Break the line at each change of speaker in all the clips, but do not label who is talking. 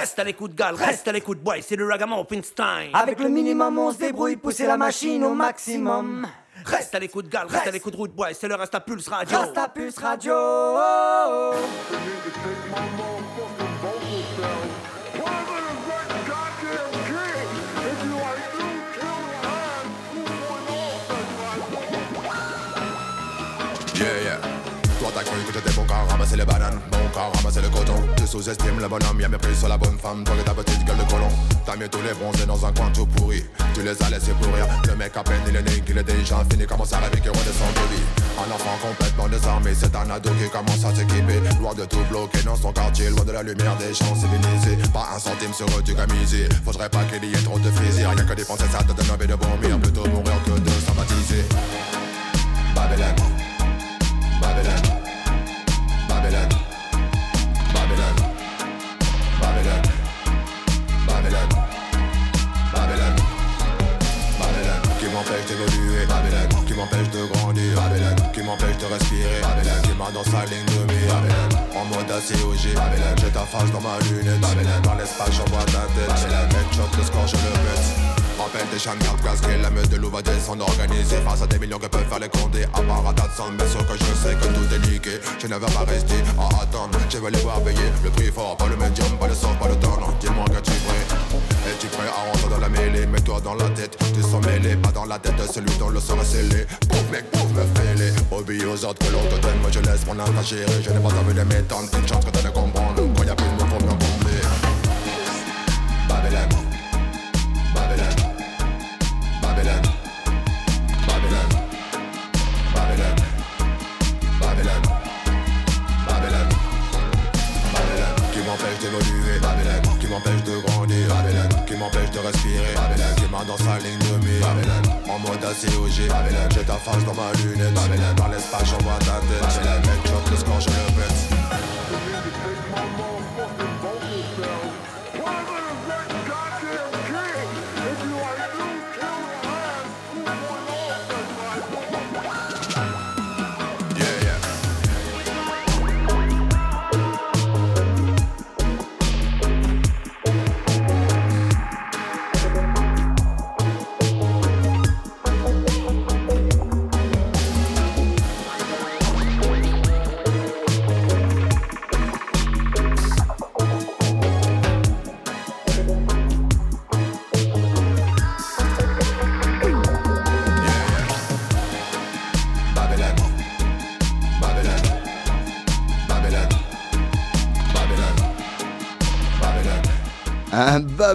Reste à l'écoute, gal, reste à l'écoute, boy, c'est le ragamuffin style.
Avec le minimum, on se débrouille, pousser la machine au maximum.
Reste à l'écoute, gal, reste à l'écoute, route, boy, c'est le Rasta Pulse Radio.
Rasta Pulse Radio.
Que qu'à ramasser les bananes, bon qu'à ramasser le coton. Tu sous-estimes le bonhomme, y'a mépris sur la bonne femme, toi et ta petite gueule de colon. T'as mis tous les bronzés dans un coin tout pourri, tu les as laissés pourrir. Le mec à peine il est né, qu'il est déjà fini, commence à rêver qu'il redescend de vie. Un enfant complètement désarmé, c'est un ado qui commence à s'équiper. Loin de tout bloquer dans son quartier, loin de la lumière des champs civilisés. Pas un centime sur eux gamisé, faudrait pas qu'il y ait trop de fusils. Rien que dépenser ça te donne envie de vomir, plutôt mourir que de respirer, Babylon, qui m'a dans sa ligne de mire, en mode ACOG, Babylon, j'ai ta face dans ma lunette, Babylon, dans l'espace j'envoie ta tête, Babylon, headshot, le score je le pète. Rappelle des garde casqués, la meute de loup va descendre organisée Face à des millions que peuvent faire les condés. À part à tas de bien sûr que je sais que tout est niqué. Je ne vais pas rester à attendre, je vais les voir payer Le prix fort, pas le médium, pas le sort, pas le temps. Dis-moi que tu prêt Es-tu prêt à rentrer dans la mêlée. Mets-toi dans la tête, tu sens mêlé. Pas dans la tête de celui dont le sang est scellé. Pouf mec, pouf me fêler Obéis aux autres que l'on te donne. Moi je laisse mon âme gérer. Je n'ai pas envie de m'étendre. Une chance que tu ne comprendre ligne de mire, en mode ACOG, Babylon, j'ai ta face dans ma lunette, dans l'espace j'envoie ta tête, le score je le pète.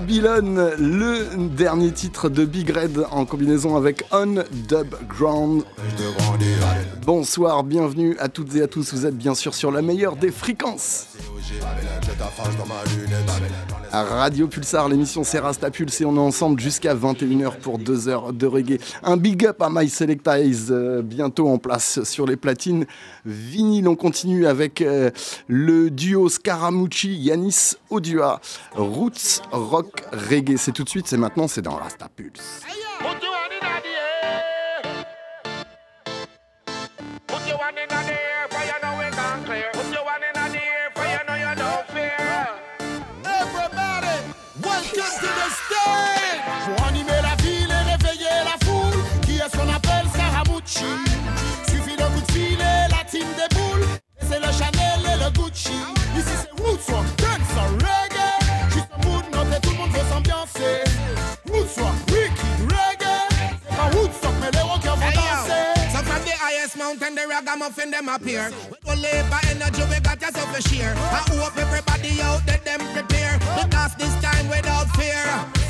Un Babylone, le dernier titre de Big Red en combinaison avec On Dub Ground. Bonsoir, bienvenue à toutes et à tous. Vous êtes bien sûr sur la meilleure des fréquences. Radio Pulsar, l'émission c'est Rasta Pulse et on est ensemble jusqu'à 21h pour 2 heures de reggae. Un big up à My Selectize, euh, bientôt en place sur les platines. Vinyle, on continue avec euh, le duo Scaramucci, Yanis Odua, Roots Rock Reggae. C'est tout de suite, c'est maintenant, c'est dans Rasta Pulse.
Mountain, the ragamuffin them appear. With all labor energy, we got yourself a share. I hope everybody out there them prepare. Because this time without fear,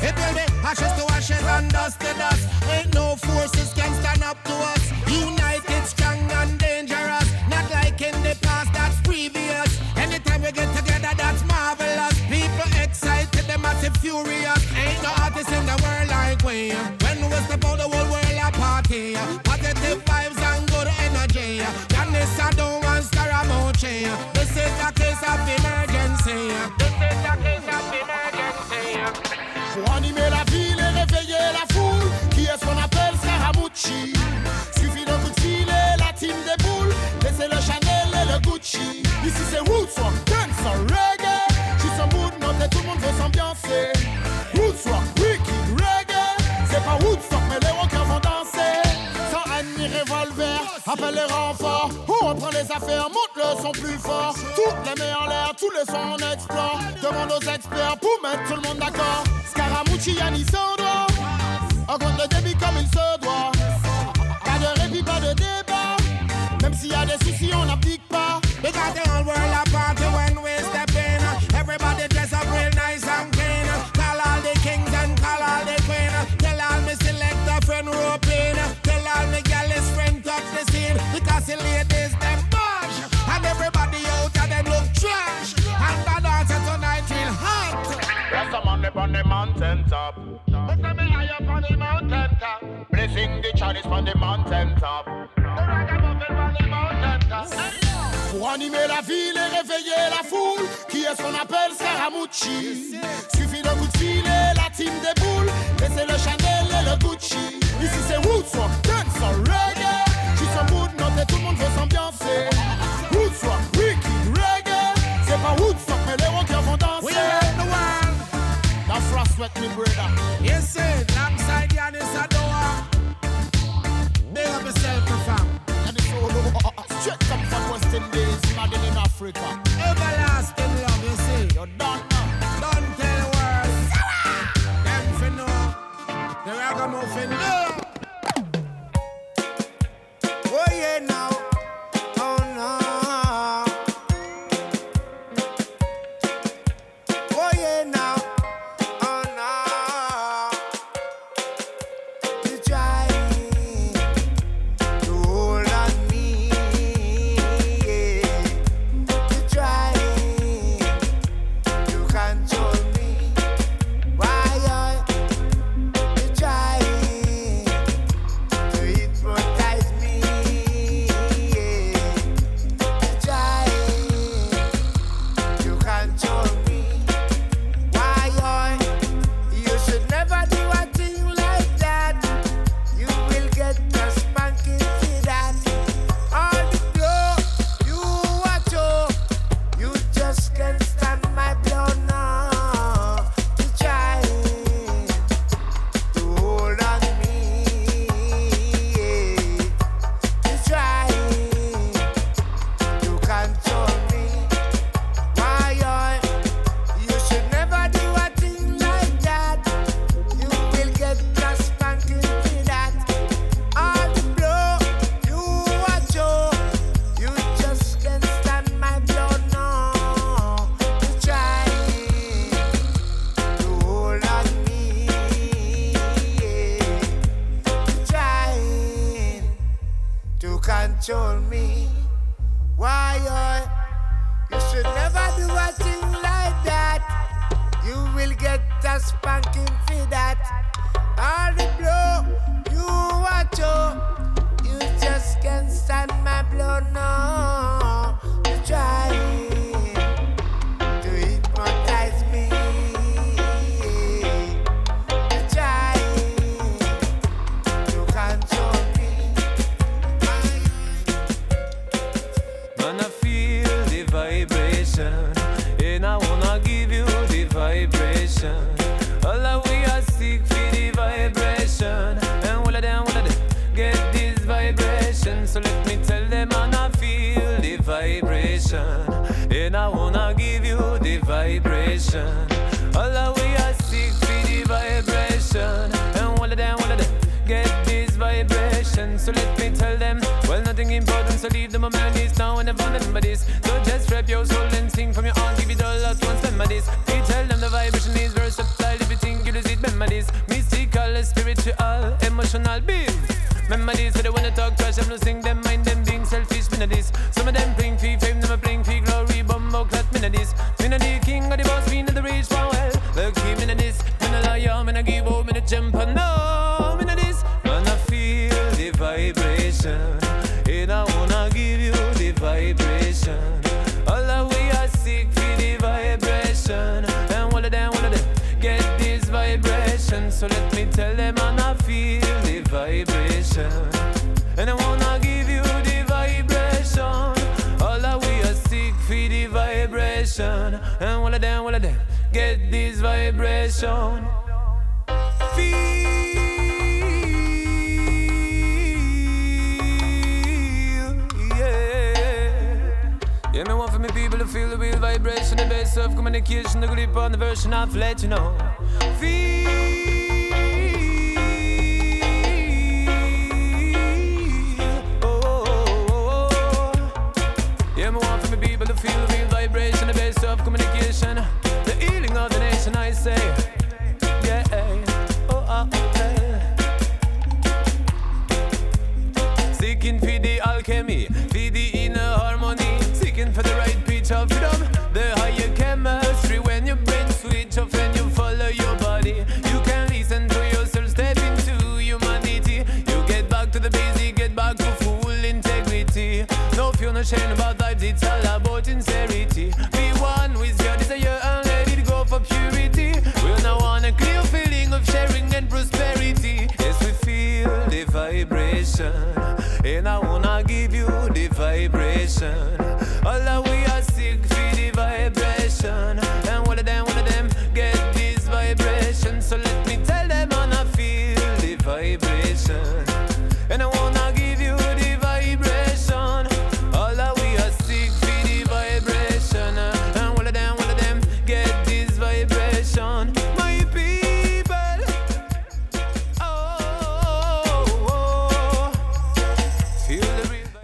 it will be ashes to ashes and dust to dust. Ain't no forces
Appelle
les renforts, on reprend les affaires, monte le son plus fort. Toutes les mets en l'air, tous les sons on explore. Demande aux experts pour mettre tout le monde d'accord. Scaramucci, Yannis, Sandro. On compte le débit comme il se doit. Pas de répit, pas de débat. Même s'il y a des soucis, on n'applique pas.
Les gars, en la Classy ladies, them bush. And everybody out them look trash. And the dance tonight real hot.
There's a on the mountain top. Me high up on the mountain top. Blessing the on the mountain top.
Pour animer la ville et réveiller la foule, qui est son appel Saramucci. Suffit de fil et la team déboule, laissez le Chanel et le Gucci. Ici c'est Woodstock, tout le monde veut s'ambiancer. Woodstock, reggae. C'est pas Woodstock, mais les rockers vont danser.
We are the one.
That's right, sweat me, brother.
Yes, sir. Alongside Yaniss Odua. they have yourself, my fam.
And it's all over. Straight up from West Indies, not in Africa.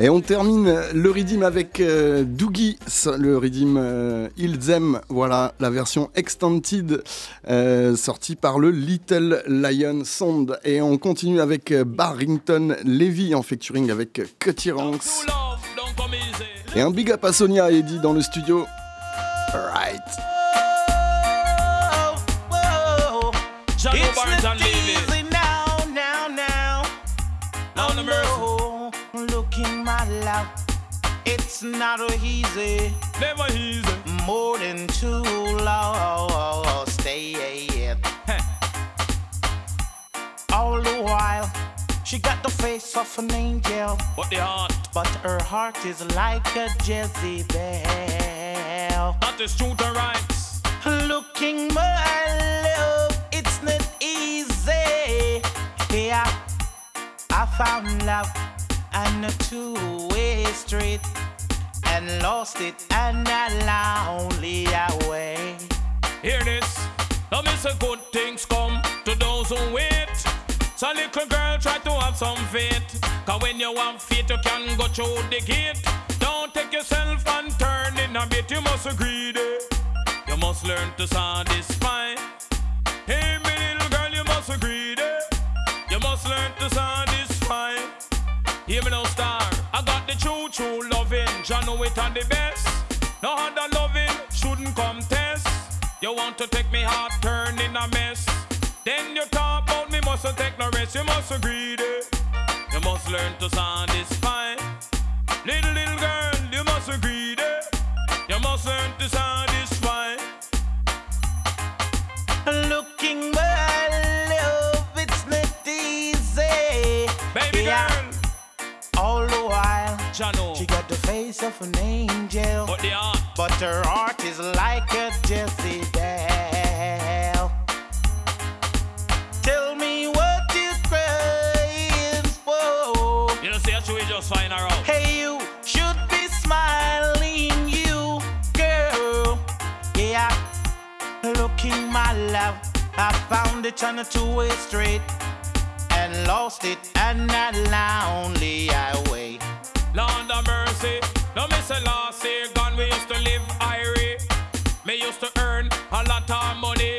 Et on termine le redeem avec euh, Doogie, le redeem euh, Ilzem, voilà la version extended euh, sortie par le Little Lion Sound. Et on continue avec euh, Barrington Levy en featuring avec Cutty Ranks. Et un big up à Sonia et Eddie dans le studio. Right.
Love. It's not easy.
Never easy.
More than too long. Stay All the while, she got the face of an angel.
But the heart,
But her heart is like a Jezebel.
that is truth and rights.
Looking my love, it's not easy. Yeah, I found love on a two-way street and lost it on a lonely way.
Hear this. Now me say good things come to those who wait. So little girl try to have some faith. Cause when you want faith, you can go through the gate. Don't take yourself and turn in a bit. You must agree there. You must learn to satisfy. Hey, me little girl, you must agree there. You must learn to satisfy. Hear me now, star. I got the true, true loving. Jah know it on the best. No other loving shouldn't contest. You want to take me heart, turn in a mess. Then you talk about me, mustn't take no rest. You must agree there. You must learn to satisfy. Little, little girl, you must agree there. You must learn to satisfy.
Looking my face of an angel.
But
But her heart is like a Jezebel. Tell me what you crying for.
you know, say I should just find her out.
Hey, you should be smiling, you girl. Yeah, looking my love. I found it on a two-way street and lost it on that lonely highway.
Lord mercy. No last year gone we used to live irie. Me used to earn a lot of money.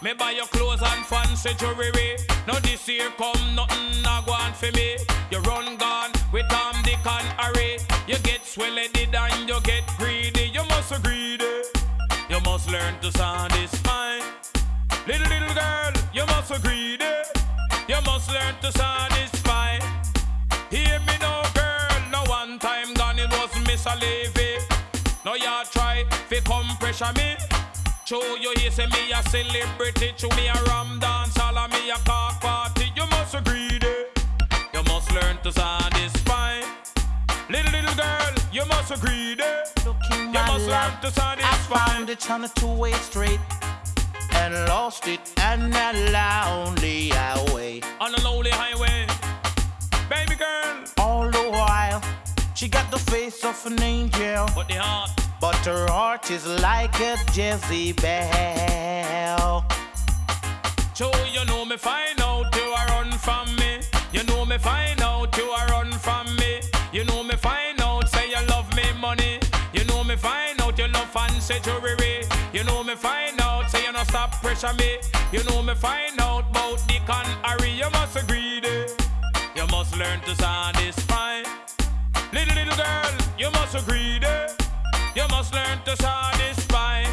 Me buy your clothes and fancy jewelry. Now this year come nothing a go on for me. You run gone with Tom, Dick and Harry. You get swelled and you get greedy. You must agree there. You must learn to satisfy. Little little girl, you must agree there. You must learn to satisfy. Miss Levy. Now you try fi come pressure me. Show you here say me a celebrity. Show me a ram dance, all of me a cock party. You must agree there. You must learn to satisfy. Little little girl,
You must agree there.
Looking
You must learn to
I
satisfy.
found it on a two-way street and lost it and a lonely highway.
On a
she got the face of an angel,
But the heart.
but her heart is like a Jezebel.
Joe, you know me find out you are run from me. You know me find out you are run from me. You know me find out say you love me money. You know me find out you love fancy jewelry. You know me find out say you no stop pressure me. You know me find out about the con Harry. You must agree there. You must learn to satisfy. Little little girl, you must agree there. You must learn to satisfy.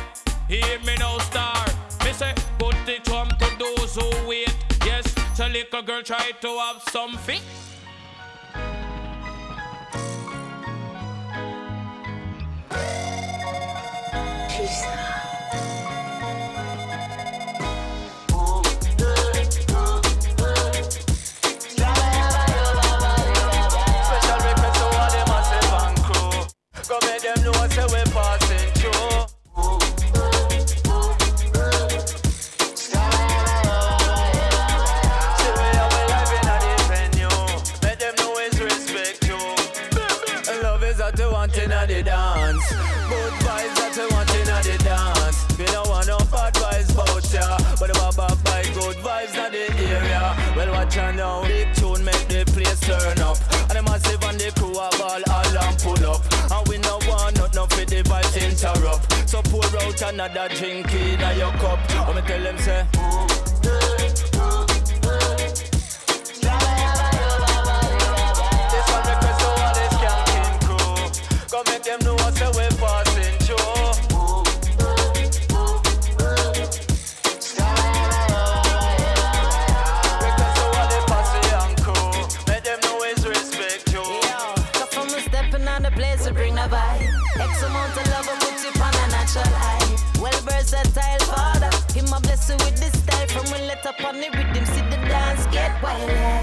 Hear me now, star. Me say, put it home to those who wait. Yes, so little girl try to have something.
Another drink in your cup. Let me tell them say.
Up on the rhythm, see the dance get wild.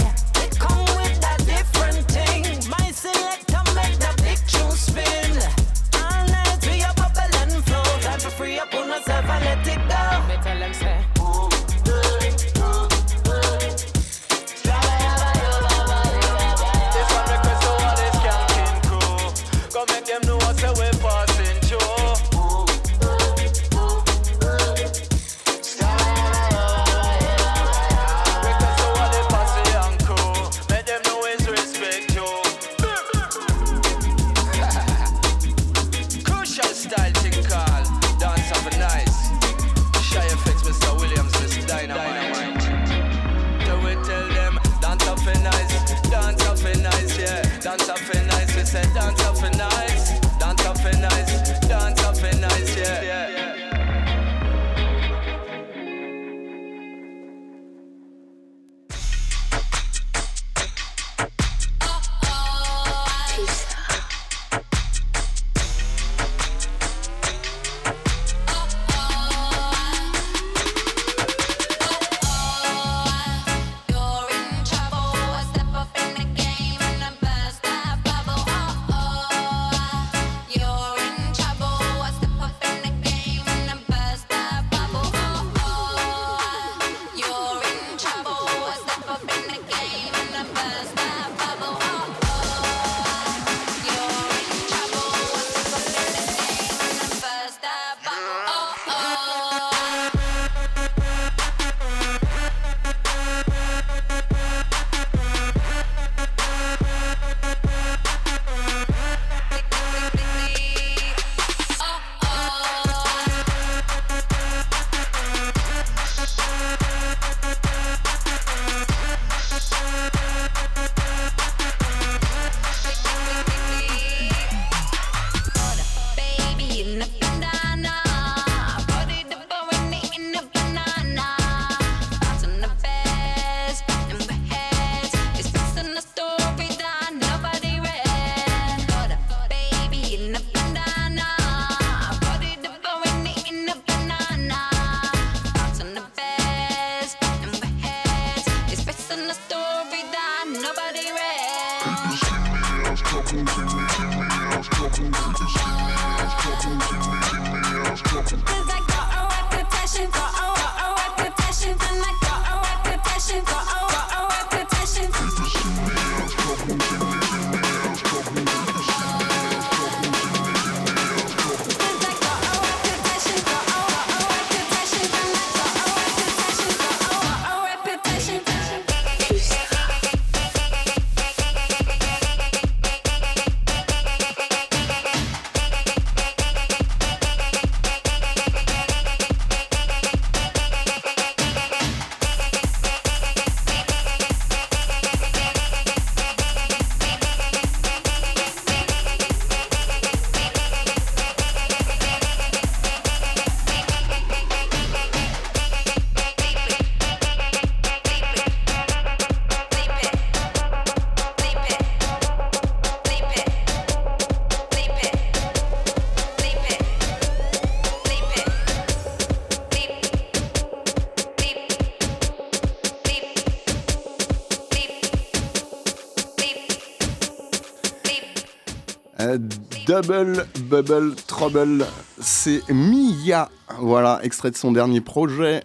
Double Bubble Trouble, c'est Mia. Voilà, extrait de son dernier projet.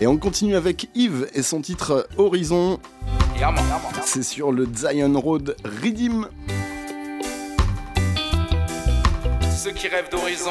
Et on continue avec Yves et son titre Horizon. C'est sur le Zion Road Redeem.
Ceux qui rêvent d'horizon.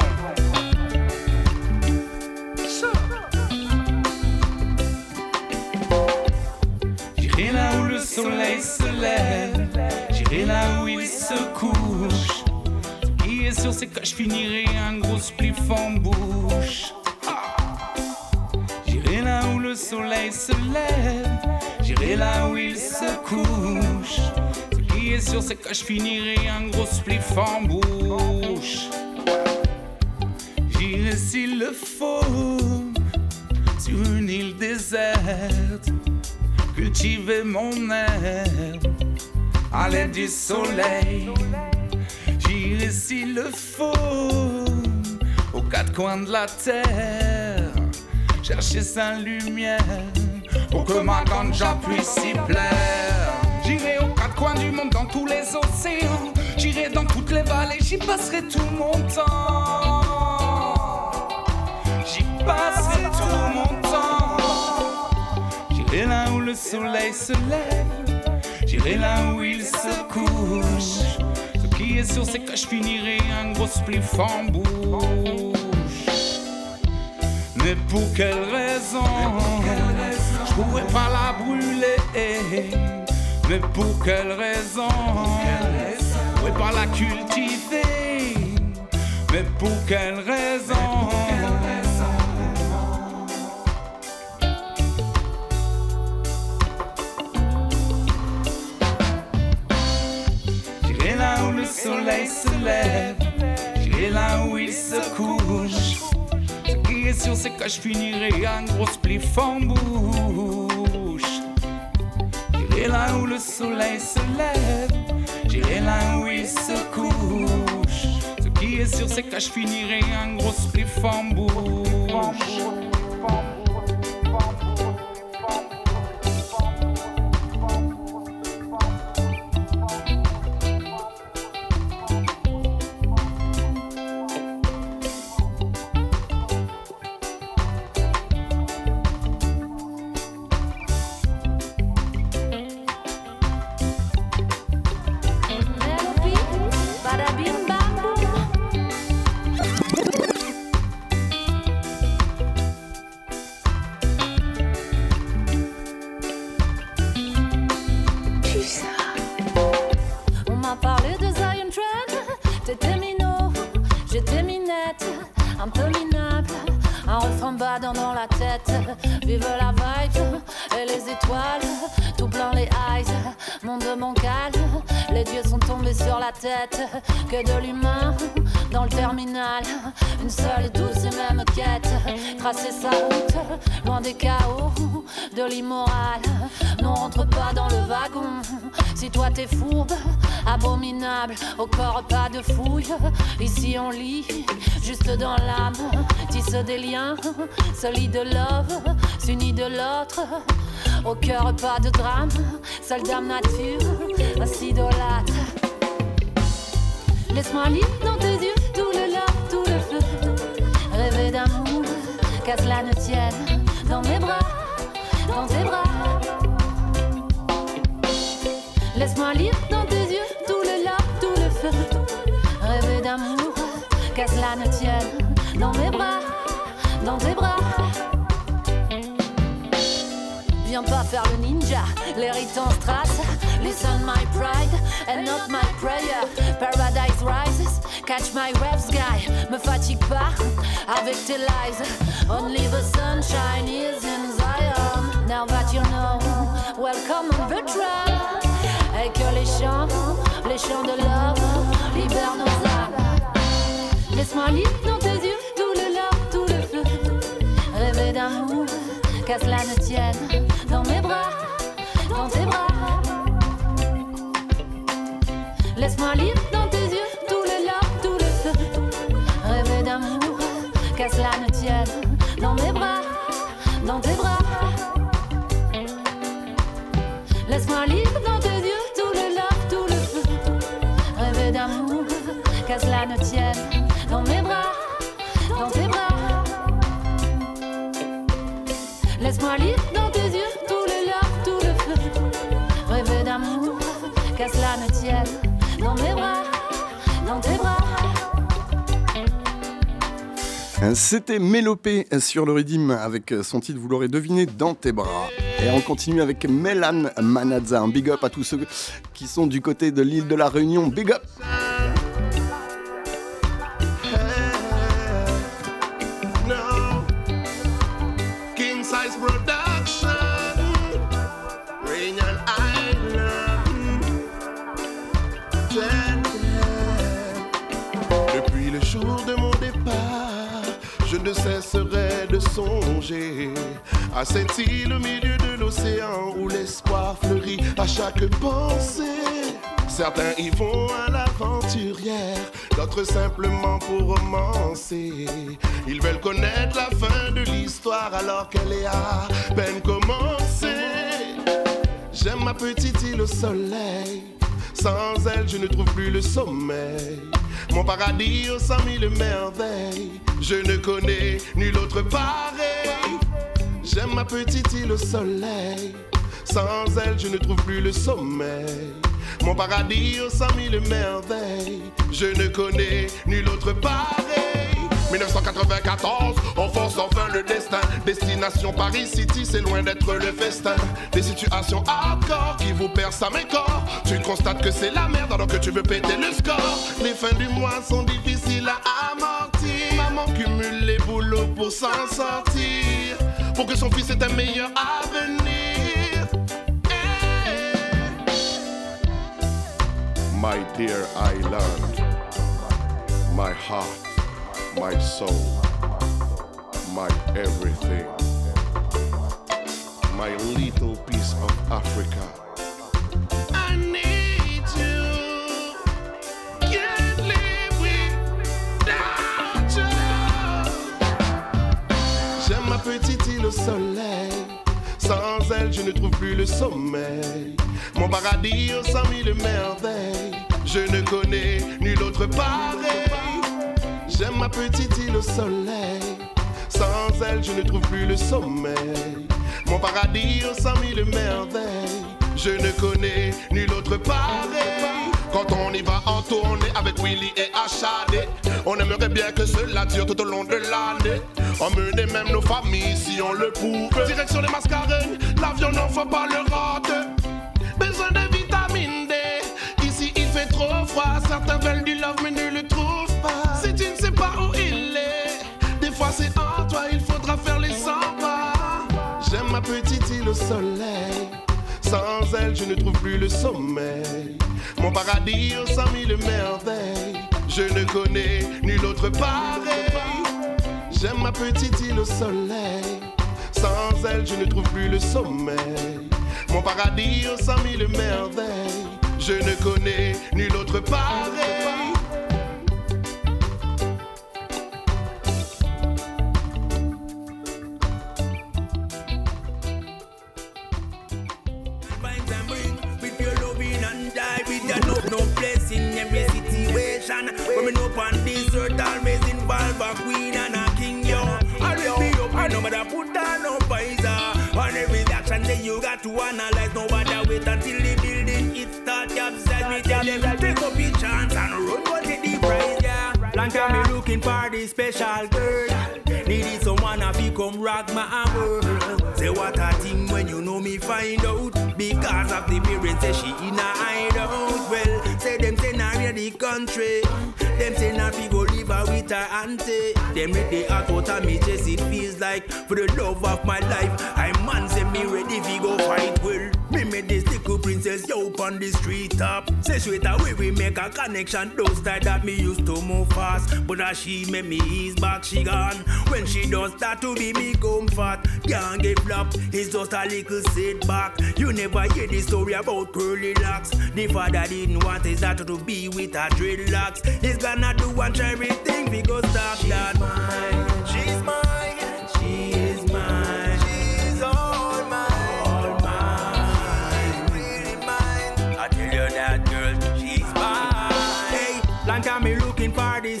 Je finirai un gros spliff en bouche. J'irai s'il le faut sur une île déserte, cultiver mon herbe à l'aide du soleil. J'irai s'il le faut aux quatre coins de la terre, chercher sa lumière pour que ma ganja puisse y plaire. J'irai du monde, dans tous les océans. J'irai dans toutes les vallées, j'y passerai tout mon temps. J'y passerai tout mon temps. J'irai là où le soleil se lève. J'irai là où il se couche. Ce qui est sûr, c'est que je finirai un gros spliff en bouche. Mais pour quelle raison? Je pourrais pas la brûler. Mais pour quelle raison pourrais pas la cultiver. Mais pour quelle raison J'irai là où le soleil se lève. J'irai là où il se couche. Ce qui est sûr, c'est que je finirai un gros spliff en. J'irai là où le soleil se lève. J'irai là où il se couche. Ce qui est sûr, c'est que je finirai un gros spliff en bouche.
Dans l'âme, tisse des liens, solide love, s'unit de l'autre, au cœur pas de drame, seule dame nature, s'idolâtre. Laisse-moi lire dans tes yeux tout le love, tout le feu, rêver d'amour, qu'à cela ne tienne, dans mes bras, dans tes bras. Qu'à cela ne tienne. Dans mes bras, dans tes bras. Viens pas faire le ninja, l'hérite en strass. Listen my pride and not my prayer. Paradise rises, catch my waves, guy. Me fatigue pas avec tes lies. Only the sunshine is in Zion. Now that you know, welcome on the trail. Et que les chants, les chants de love libèrent nos âmes. Laisse-moi lire dans tes yeux tout le love, tout le feu. Rêver d'amour, qu'à cela ne tienne. Dans mes bras, dans tes bras. Laisse-moi lire dans tes yeux tout le love, tout le feu. Rêver d'amour, qu'à cela ne tienne. Dans mes bras, dans tes bras.
C'était Mélopée sur le rythme avec son titre, vous l'aurez deviné, dans tes bras. Et on continue avec Melan Manazza. Un big up à tous ceux qui sont du côté de l'île de la Réunion. Big up!
À cette île au milieu de l'océan où l'espoir fleurit à chaque pensée. Certains y vont à l'aventurière, d'autres simplement pour romancer. Ils veulent connaître la fin de l'histoire alors qu'elle est à peine commencée. J'aime ma petite île au soleil, sans elle je ne trouve plus le sommeil. Mon paradis aux cent mille merveilles, je ne connais nul autre pareil. J'aime ma petite île au soleil, sans elle je ne trouve plus le sommeil. Mon paradis aux cent mille merveilles, je ne connais nul autre pareil. 1994, on force enfin le destin. Destination Paris City, c'est loin d'être le festin. Des situations hardcore qui vous percent à mes corps. Tu constates que c'est la merde alors que tu veux péter le score. Les fins du mois sont difficiles à amortir. Maman cumule les boulots pour s'en sortir. Pour que son fils ait un meilleur avenir. Eh.
My dear island, my heart, my soul, my everything, my little piece of Africa.
I need soleil. Sans elle, je ne trouve plus le sommeil. Mon paradis aux cent mille merveilles. Je ne connais nul autre pareil. J'aime ma petite île au soleil. Sans elle, je ne trouve plus le sommeil. Mon paradis aux cent mille merveilles. Je ne connais nul autre pareil. Quand on y va en tournée avec Willy et Achadé, on aimerait bien que cela dure tout au long de l'année. Emmener même nos familles si on le pouvait. Direction les mascarenes, l'avion n'en faut pas le rater. Besoin de vitamine D. Ici il fait trop froid, certains veulent du love mais ne le trouvent pas. Si tu ne sais pas où il est, des fois c'est en toi, il faudra faire les 100 pas. J'aime ma petite île au soleil. Je ne trouve plus le sommeil. Mon paradis aux cent mille merveilles. Je ne connais nul autre pareil. J'aime ma petite île au soleil. Sans elle, je ne trouve plus le sommeil. Mon paradis aux cent mille merveilles. Je ne connais nul autre pareil.
Situation. Coming up on this earth, always involve a queen and a king, yo. Always be up, and no matter put down no visor. On every action that you got to analyze, no matter wait until the building it start capsize. Me tell them take up your chance and run, take the prize, yeah. Long time me looking for the special girl. Needed someone to fi come rock my world. Say what a thing when you know me find out. Because of the parents say she in a hideout. The country. Them say na fi go live her with her auntie. Them with the heart out of me chest it feels like for the love of my life. I man say me ready fi go fight well. Me this little princess yo on the street top. Say straight away we make a connection. Those time that me used to move fast, but as she make me ease back, she gone. When she don't start to be me comfort, can't get flop. It's just a little setback. You never hear the story about curly locks. The father didn't want his daughter to be with her dreadlocks. He's gonna do and try everything because stop that. She's mine. She's mine.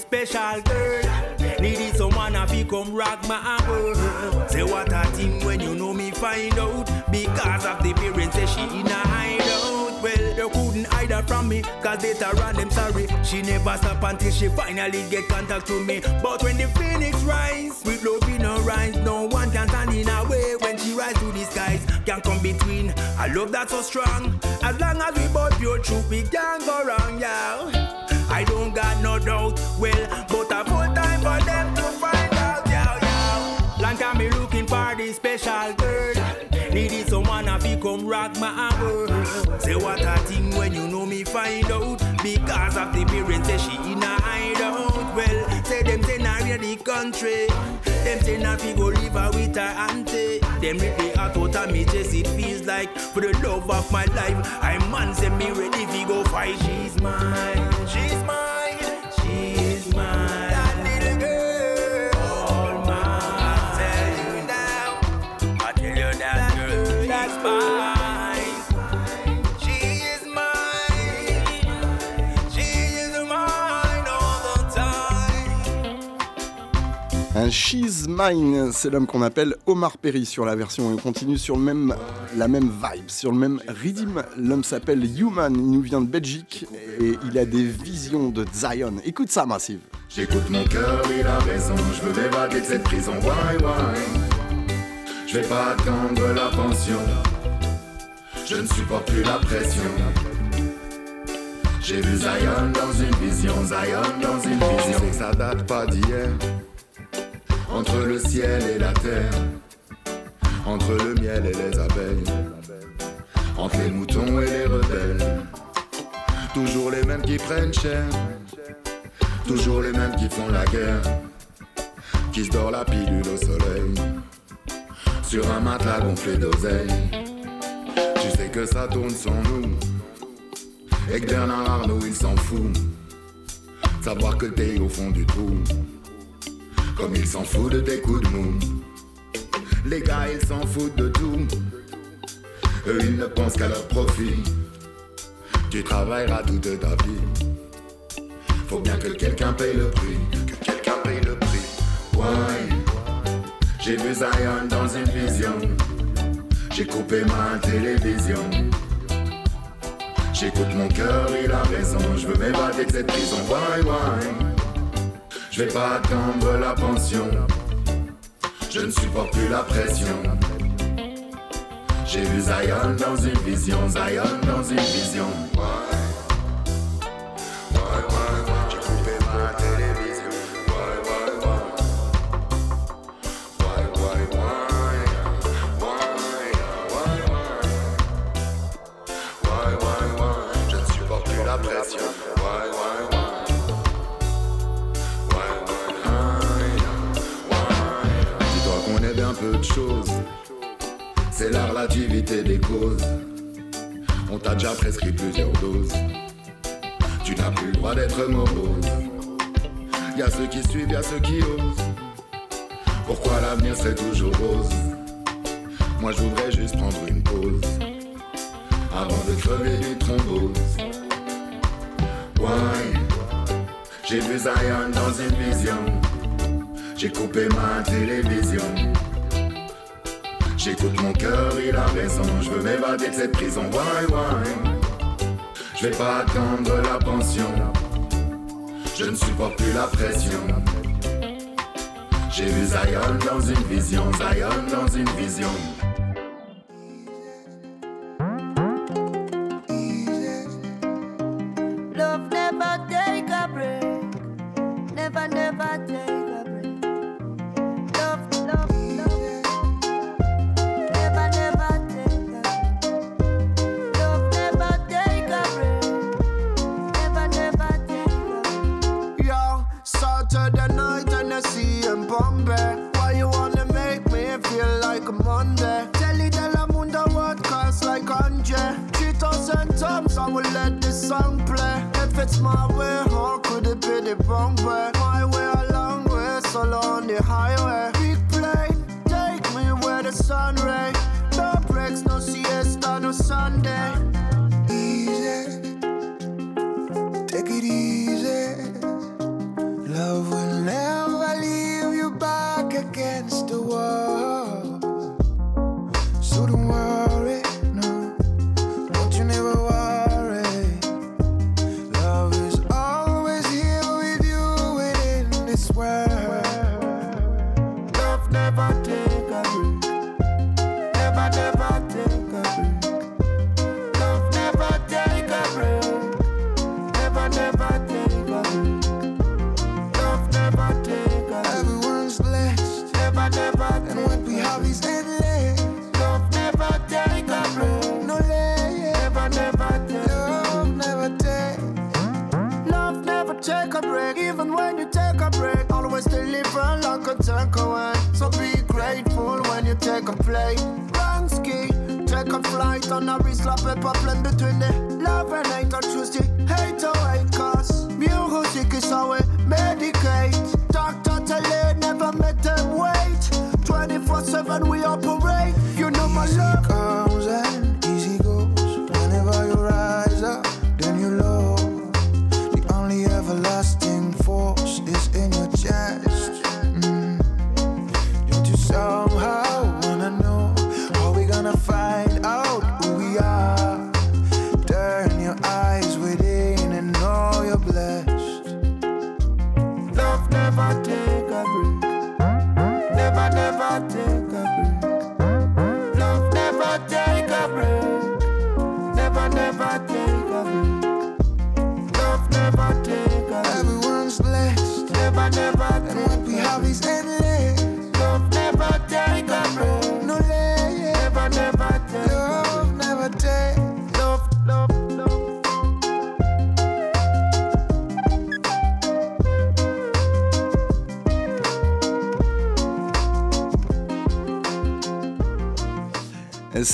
Special girl. Needed someone to come rock my world. Say what a thing when you know me find out. Because of the parents, say she in a hideout. Well, they couldn't hide her from me. Cause later on, them sorry. She never stop until she finally get contact to me. But when the phoenix rise, with love in her eyes, no one can stand in her way. When she rise to the skies, Can't come between. I love that so strong. As long as we both pure truth, we can't go wrong, yeah. I don't got no doubt. Country. Them say not fi go live her with her auntie. Them really hot out of me chest. It feels like for the love of my life. I man say me ready fi go fight. She's mine. She's mine. She's Mine,
c'est l'homme qu'on appelle Omar Perry sur la version. Et on continue sur le même, la même vibe, sur le même rhythm. L'homme s'appelle Human, il nous vient de Belgique et il a des visions de Zion. Écoute ça, Massive.
J'écoute mon cœur, il a raison, je veux m'évader de cette prison, why, why? Je vais pas attendre la pension, je ne supporte plus la pression J'ai vu Zion dans une vision, Zion dans une vision C'est que ça date pas d'hier, entre le ciel et la terre. Entre le miel et les abeilles, entre les moutons et les rebelles. Toujours les mêmes qui prennent cher. Toujours les mêmes qui font la guerre, qui se dort la pilule au soleil, sur un matelas gonflé d'oseille. Tu sais que ça tourne sans nous, et que Bernard Arnault il s'en fout. Savoir que t'es au fond du trou, comme il s'en fout de tes coups de mou. Les gars ils s'en foutent de tout, eux ils ne pensent qu'à leur profit. Tu travailleras toute ta vie. Faut bien que quelqu'un paye le prix, que quelqu'un paye le prix. Why? J'ai vu Zion dans une vision. J'ai coupé ma télévision. J'écoute mon cœur, il a raison. Je veux m'évader de cette prison. Why, why? Je vais pas attendre la pension. Je ne supporte plus la pression. J'ai vu Zion dans une vision. Zion dans une vision. Ceux qui osent. Pourquoi l'avenir serait toujours rose? Moi je voudrais juste prendre une pause avant de crever d'une thrombose. Why J'ai vu Zion dans une vision. J'ai coupé ma télévision. J'écoute mon cœur, il a raison. Je veux m'évader de cette prison. Why, why je vais pas attendre la pension. Je ne supporte plus la pression. J'ai vu Zion dans une vision, Zion dans une vision.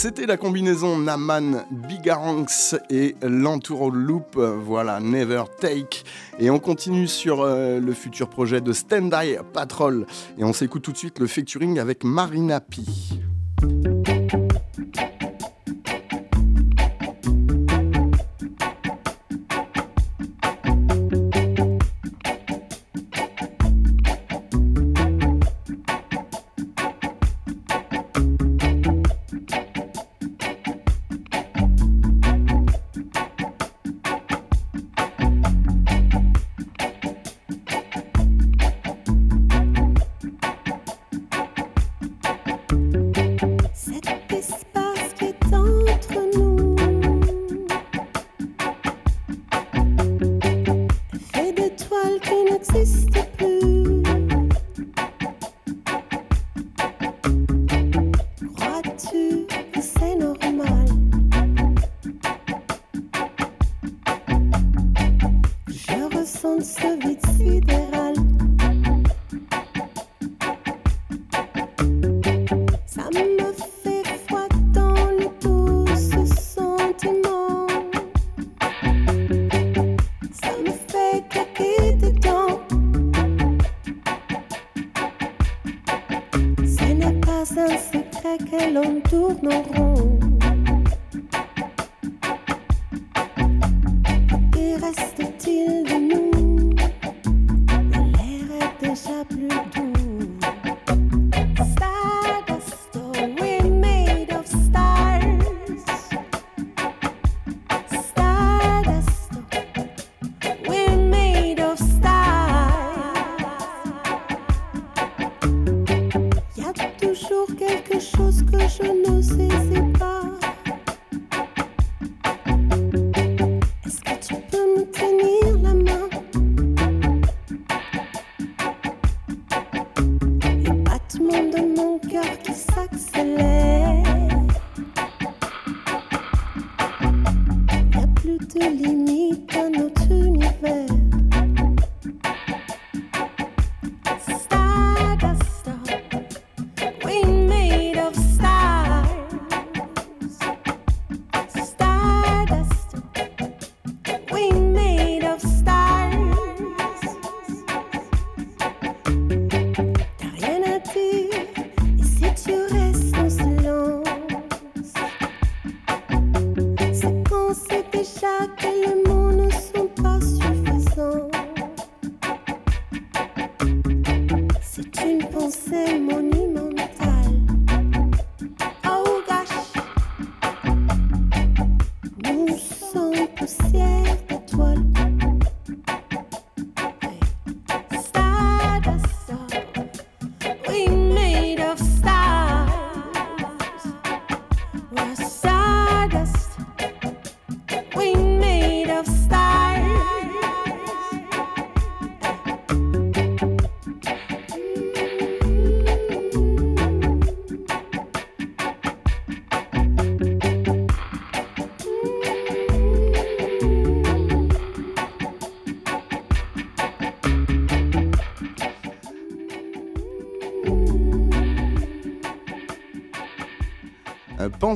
C'était la combinaison Naman Bigaranx et l'entour loop, voilà Never Take. Et on continue sur euh, le futur projet de Stand Eye Patrol. Et on s'écoute tout de suite le featuring avec Marina P.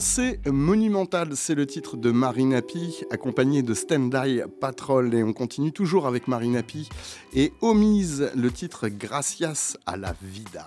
Pensée monumentale,
c'est le titre de Marine Happy, accompagné de Stand Eye Patrol. Et on continue toujours avec Marine Happy et Omise, le titre Gracias a la Vida.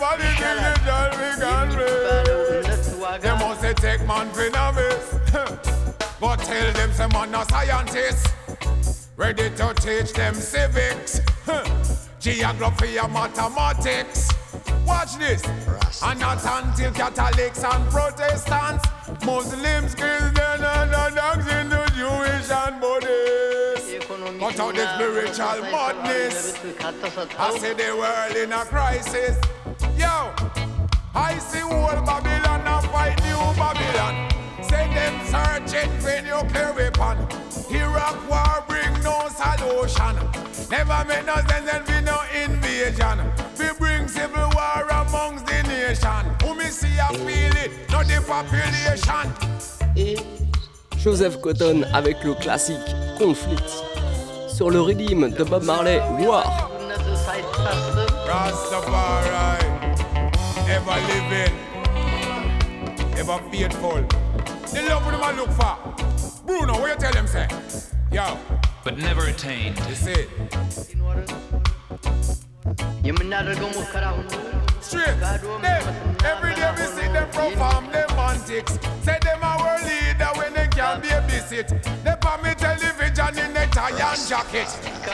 running the it shall be gone They must say take man for novice, but tell them some man no scientists, ready to teach them civics, geography and mathematics. Watch this. And not until Catholics and Protestants, Muslims, Christians, and dogs into Jewish and Buddhists. Cut out the spiritual madness. I see the world in a crisis. Yo, I see old Babylon and fight new Babylon. Send them searching for nuclear weapon. Iraq war bring no solution. Never make no sense and be no invasion. We bring civil war amongst the nation. Who me see I feel it, not the population.
Joseph Cotton avec le classique Conflict sur le Redeem de Bob Marley, War.
Rastafari, ever living, ever faithful. The love them I look for. Bruno, what you tell them, say? Yo.
But never attained.
That's it.
Straight. Them, every day we see them from farm, them antics. Say them our leader when they can't babysit. And jacket.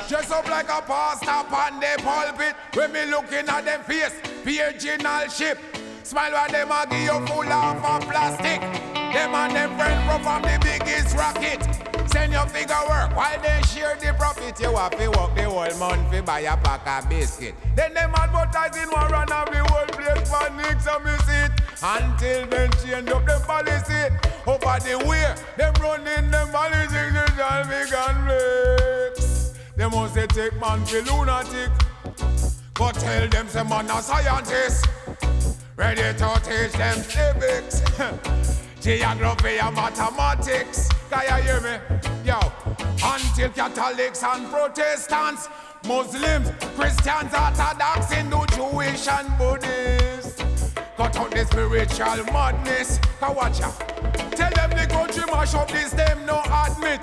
Dress up like a pastor on the pulpit. When me looking at them face, the original ship. Smile while them a give you full of plastic. Them and them friend from the biggest rocket. Send your figure work while they share the profit. You have to work the whole month to buy a pack of biscuit. Then them advertising war and have the whole place panic so see it. Until then change up the policy. Over the way, them running them policy, they shall be convicts. They must say take man for lunatic. But tell them some man a scientist. Ready to teach them civics. Geography and mathematics. Can you hear me? Yo, until Catholics and Protestants, Muslims, Christians, Orthodox, Hindu, Jewish and Buddhists. Cut out this spiritual madness. Now watch out. Tell them the country mash up this, them no admit.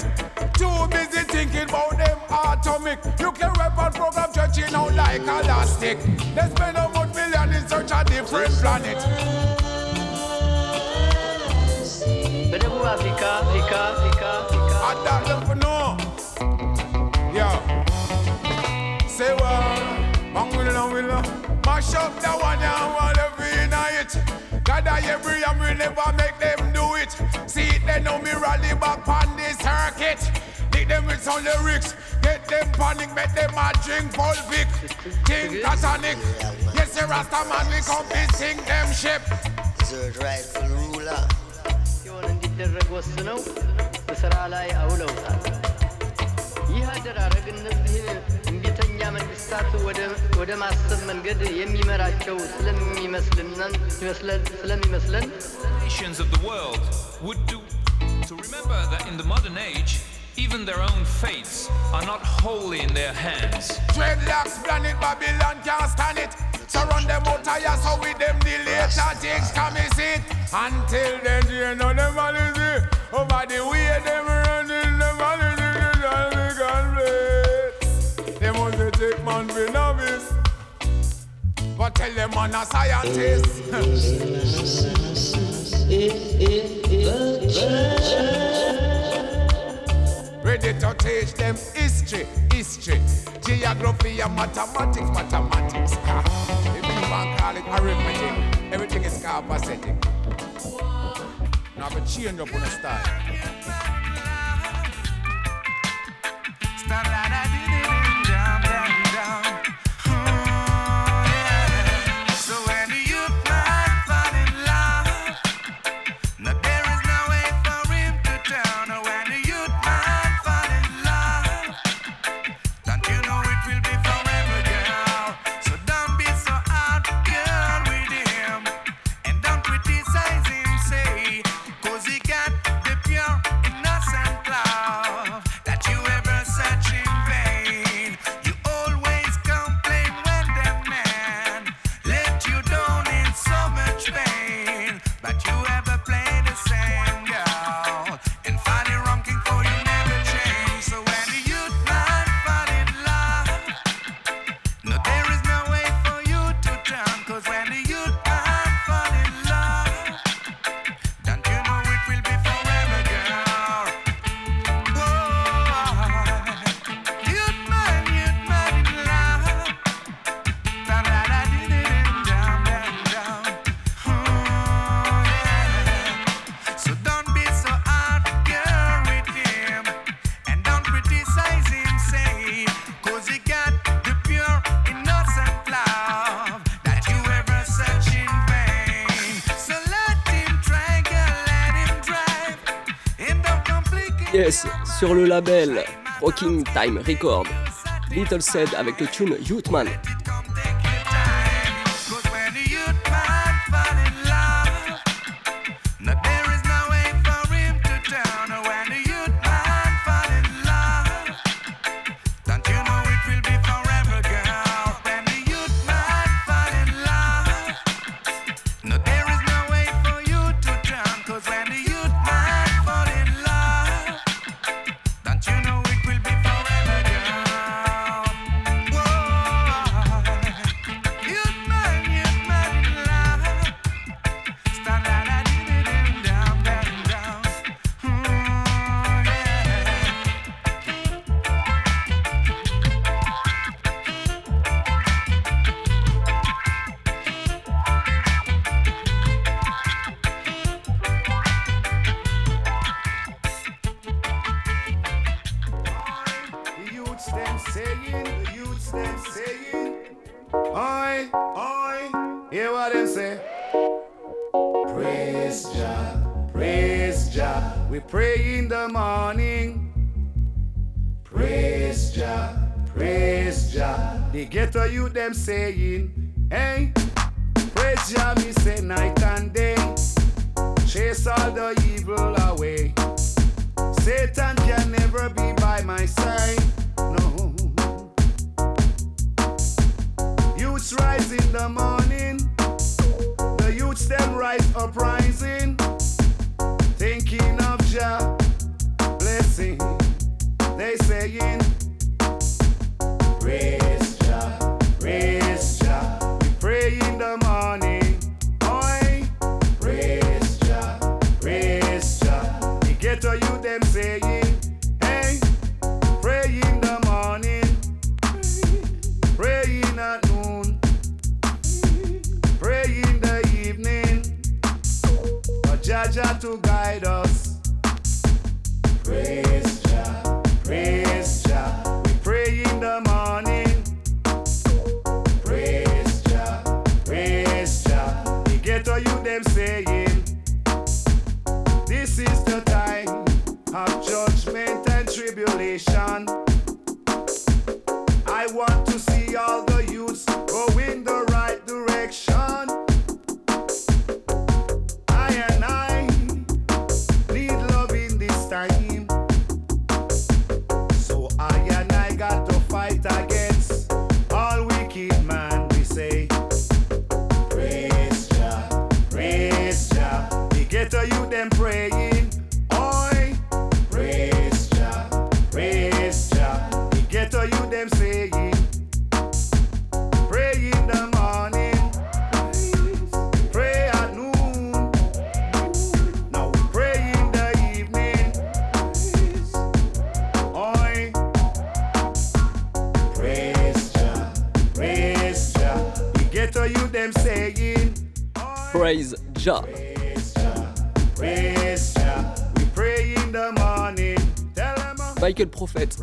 Too busy thinking about them atomic. You Nuclear weapon program stretching out like elastic. They spend a good million in search of different planet.
Venez-vous à Vika, Vika,
Vika, Vika. Attends, le non. Yo. C'est what? Bang, will, will, mash up that one, yeah, one, every God I every and we never make them do it. See it, they know me rally back on the circuit. Dig them with some lyrics. Get them panic, make them a drink full Vic. King Catanic. Yes, the Rasta man, we come to sing them ship.
Third rightful ruler ሲሆን እንዲደረግ ወስነው በስራ ላይ አውለውታል። ይህ አደራረግ እነዚህን እምቢተኛ መንግስታት ወደ- ወደ ማሰብ መንገድ የሚመራቸው ስለሚመስልነን- ይመስለን- ስለሚመስለን
Nations of the world would do to remember that in the modern age, even their own fates are not wholly in their hands.
Dreadlocks planet Babylon can't stand it. Surround them out here so with them the later things come is it. Until then you know them policy. Over the way them running man be novice. But tell them man a scientist. Ready to teach them history, history, geography and mathematics, mathematics. If you want call it arithmetic, everything is called. Now I change up on the style.
Yes, sur le label Rocking Time Record. Little Said avec le tune Youthman.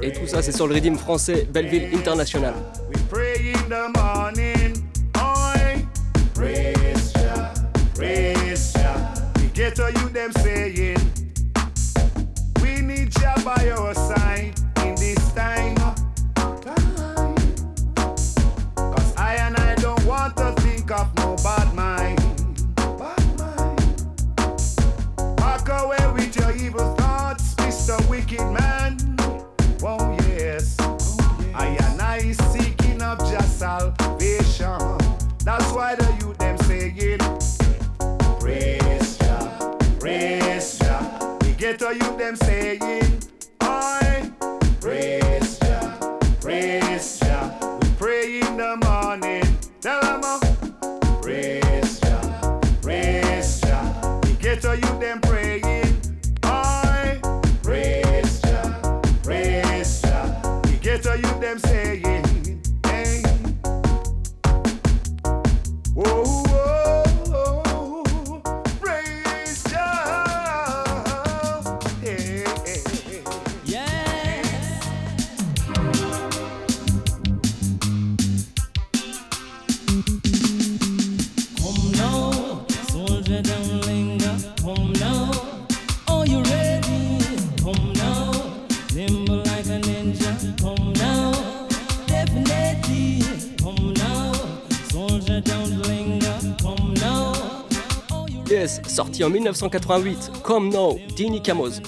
Et tout ça, c'est sur le Redeem français Belleville International.
en 1988, Come Now, Dini Camoz.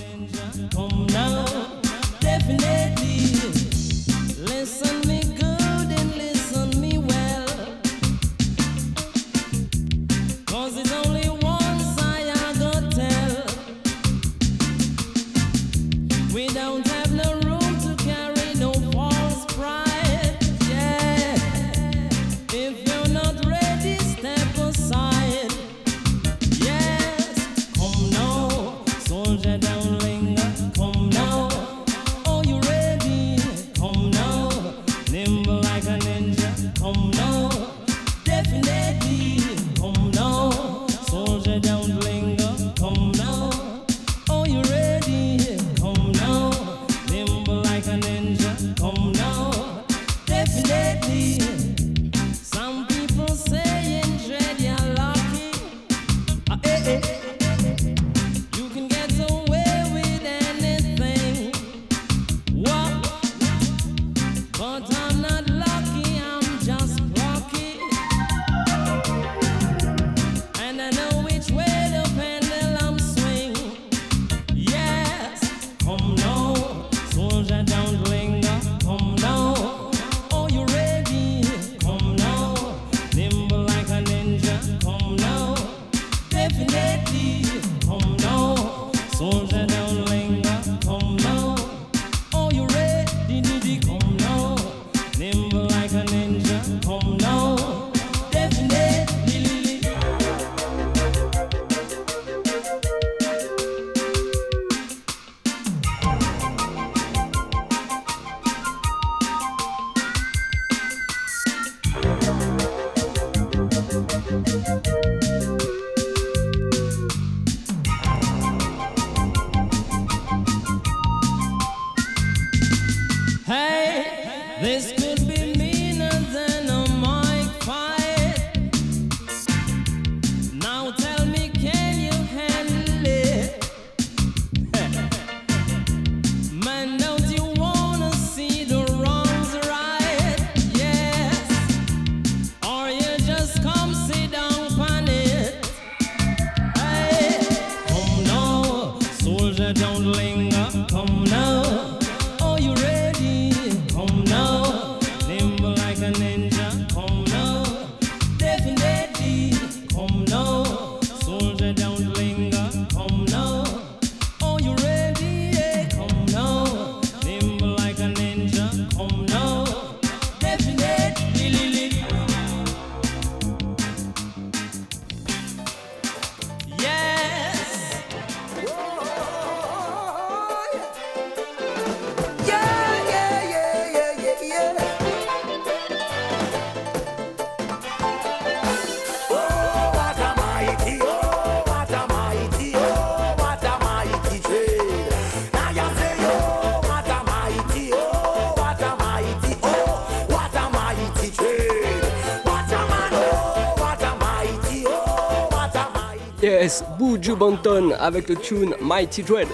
Banton avec le tune Mighty Dread.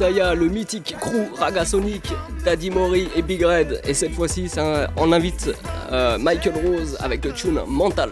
Le
mythique crew Ragasonic, Daddy Mori et Big Red. Et cette fois-ci, on invite euh, Michael Rose avec le tune Mental.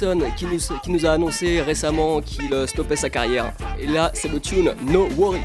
Qui nous, qui nous a annoncé récemment qu'il euh, stoppait sa carrière. Et là, c'est le tune
No Worry.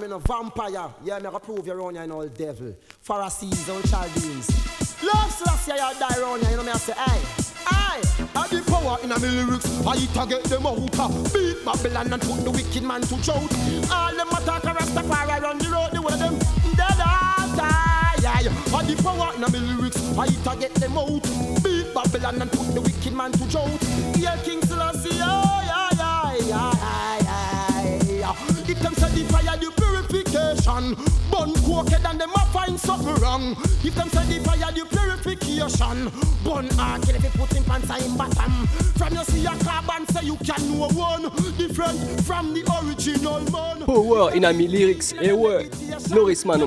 Every in a vampire. Yeah, me gotta prove you're on you, old devil. Pharisees, old Chaldeans. Love Selassie, you die around you, you know me, I say, hey, I the power in a me lyrics. I to get them out. Beat Babylon and put the wicked man to drought. All them attack a Rastafari run the road, the way them dead. Yeah, I the power in a me lyrics. I to get them out. Beat Babylon and put the wicked man to drought. Wrong. If them say the fire, the purification, burn hard till put in pants in bottom. From you see a carbon, say you can know one different from the original man.
Power in Ami Lyrics. Et ouais, Norris Man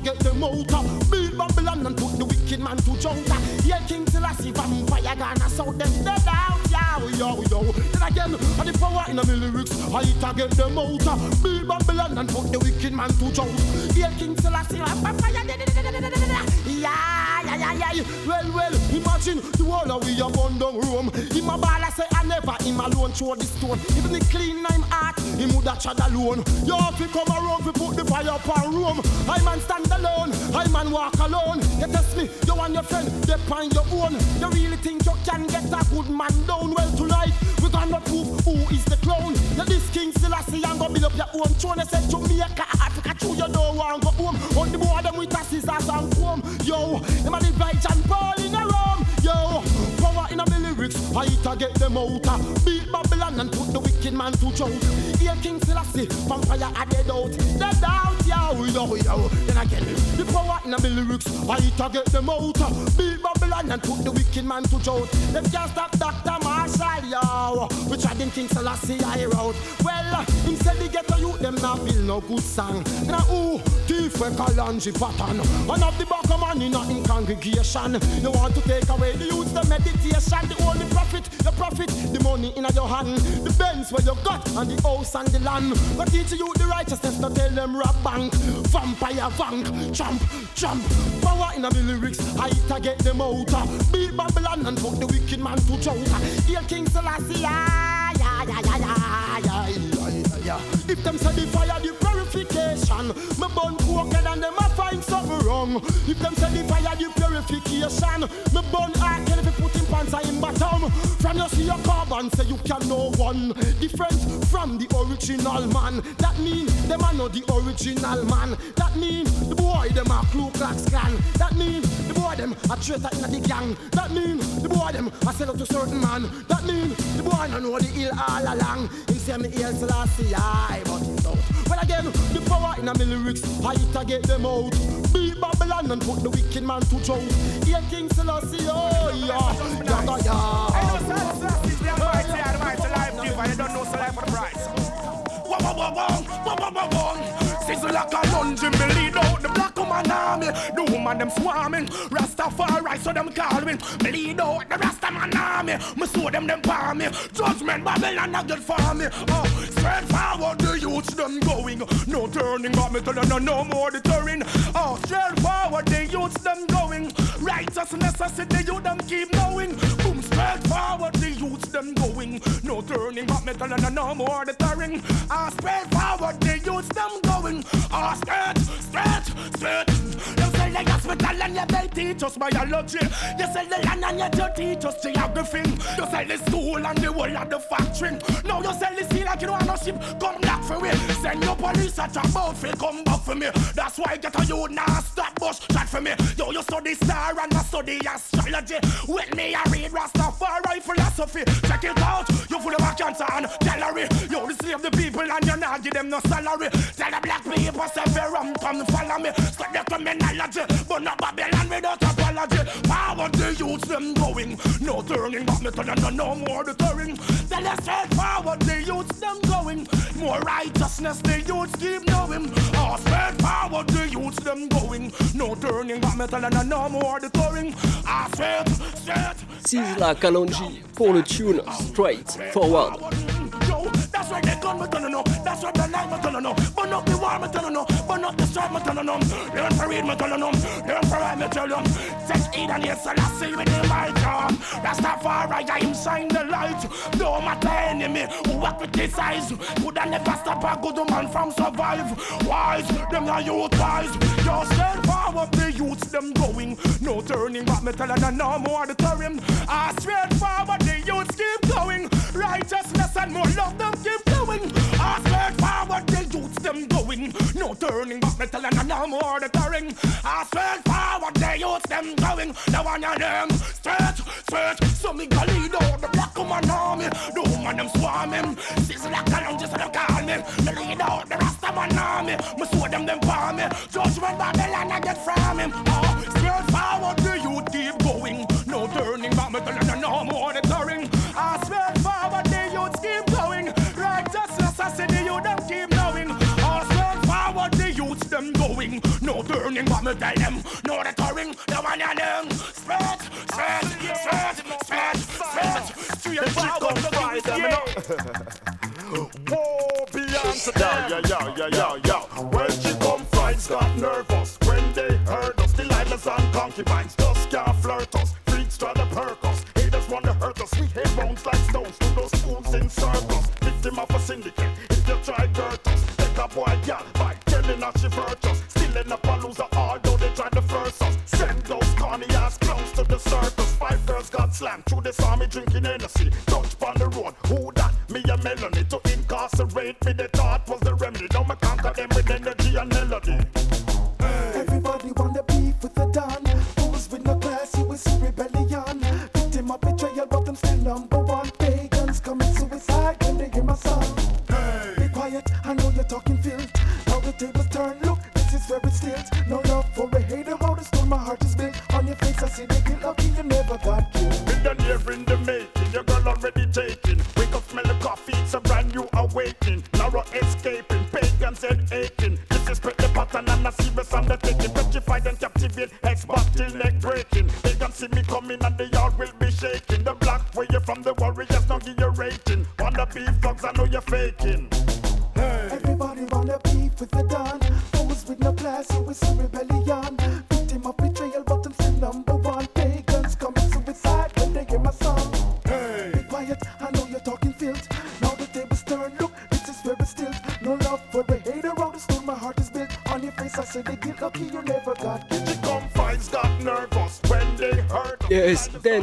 I get them out. Beat Babylon and put the wicked man to junta. Here King Selassie vampire gonna so them dead out. Yow, yow, yow. Then again, and the power in me lyrics. I to get them out. Beat Babylon and put the wicked man to joust. Here King Selassie vampire. Yeah, yeah, yeah, yeah. Well, well, imagine the whole of we a burn down room. Him a ball, I say I never him alone throw the stone. Even the clean name heart, him woulda trod alone. You have to come around to put the fire upon room. I man stand alone, I man walk alone. You test me, you and your friend, they on your own. You really think you can get a good man down? Well, tonight we gonna prove who is the clown. You this King Selassie and go build up your own throne. They said Jamaica, Africa, true you don't want go home. On the board them with a scissors and comb. Yo, them a divide John Paul in a room. Yo, power in a lyrics. Fight to get them out. Beat Babylon and put the wicked man to drought. Here King Selassie, vampire are dead out. Dead out, yo, yo, yo. Then again, the power in the lyrics. Fight to get them out. Beat Babylon and put the wicked man to drought. Them can't stop Dr. Marshall, yo. We tried them King Selassie I out. Well, him said the ghetto youth them not build no good song. Now who thief we Kalanji pattern? One of the back man in a in congregation. You want to take away the youth the meditation, the only profit, the profit, the money in your hand, the bends where you got, and the house and the land. But teach you the righteousness, not tell them rob bank, vampire bank, jump, jump. Power in the lyrics, I to get them out. Build Babylon and put the wicked man to choke. Hear King Selassie, yeah, yeah, yeah, yeah, yeah, yeah, yeah. If them say the fire, the purification. Me burn crooked and them a find something wrong. If them say the fire, the purification. Me burn hard, put in bottom. From your see your carbon, say you can know one different from the original man. That mean them are not the original man. That mean the boy them a Ku Klux Klan. That mean the boy them a traitor in the gang. That mean the boy them a sell out to certain man. That mean the boy no know the ill all along. Him say me ill Selassie, aye, but he's out. Well again, the power in a lyrics, I to get them out. Beat Babylon and put the wicked man to drought. Here King Selassie, oh yeah,
I know is the almighty, almighty life giver. You don't know so life for price. Wah, wah, wah, wah, wah, wah, wah, wah. Sizzla Kalonji, me lead out the woman army. The woman them swarming, Rastafari, so them calling. Me lead out the Rastaman army. Me show them them palm me. Judgment Babylon a good for me. Uh, oh, straight forward the youths them going. No turning back, me tell you no, no more deterring. Uh, oh, straight forward the youths them going. Righteousness I see the youth them keep knowing. Straight forward the youths them going. No turning back, me tell you no, no more deterring. Ah, straight forward the youths them going. Ah, straight, straight, straight. You the hospital and you they teach us biology. You say the land and you to teach us geography. You say the school and the whole of the factory. Now you say the sea like you don't want no ship. Come back for me. Send your police at your feel come back for me. That's why get a you now stop bush chat for me. Yo, you study star and I study astrology. With me I read Rastafari philosophy. Check it out. You full of cancer and gallery. You the slave the people and you not give them no salary. Tell the black people say come follow me. The criminology, but not Babylon without apology. Power the youths them going, no turning back. Me no, no more deterring. Tell us straight forward the youths them going, more righteousness the youths keep knowing. Oh, straight forward the youths them going, no turning back. Me no, no more deterring. Ah, straight, straight.
Sizzla Kalonji pour le tune Straight Forward.
Yo, that's why they gun me no. That's why the me no. Burn up the war me turn no. Burn up the stripe me turn no. Learn to read me turn no. Learn to write me tell them. Take heed and I see with the mic on. Rastafari, I am shine the light. No matter enemy who his eyes. Would I never stop a good man from survive? Wise, them are youth wise. Just stand forward, the youths them going. No turning back, me tell them no more deterring. Ah, straight forward, the youths keep going. Righteousness and more love them keep going. Ah, straight forward, the youths them going. No turning back, me tell them no more deterring. Ah, straight forward, the youths them going. The one of them straight, straight. So me go lead out the black woman army. The woman them swarming. Sizzla Kalonji, so they call me. Me lead out the Rasta man army. Me show them them palm me. Judgment Babylon I get from him. Oh, them going. No turning back, me tell them no deterring. The one of them straight, straight, straight, straight, straight. Straight forward, the youth
Whoa, Beyonce, yeah, yeah, yeah, yeah, yeah, yeah. When she come, fights got nervous. When they heard us, Delilah's and concubines just can't flirt us. Freaks try to perk us. Haters want to hurt us. We hit bones like stones to those fools in circles. Victim of a syndicate. If you try hurt us, take a boy, gal, by telling us she virtuous. Still in a loser, although they try to first us. Send those corny ass clowns to the circus. Five girls got slammed through the army drinking Hennessy. Touch on the road, who that? Me and Melanie to incarcerate me. The thought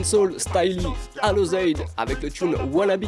Dancehall styly, Alozade avec le tune Wannabe.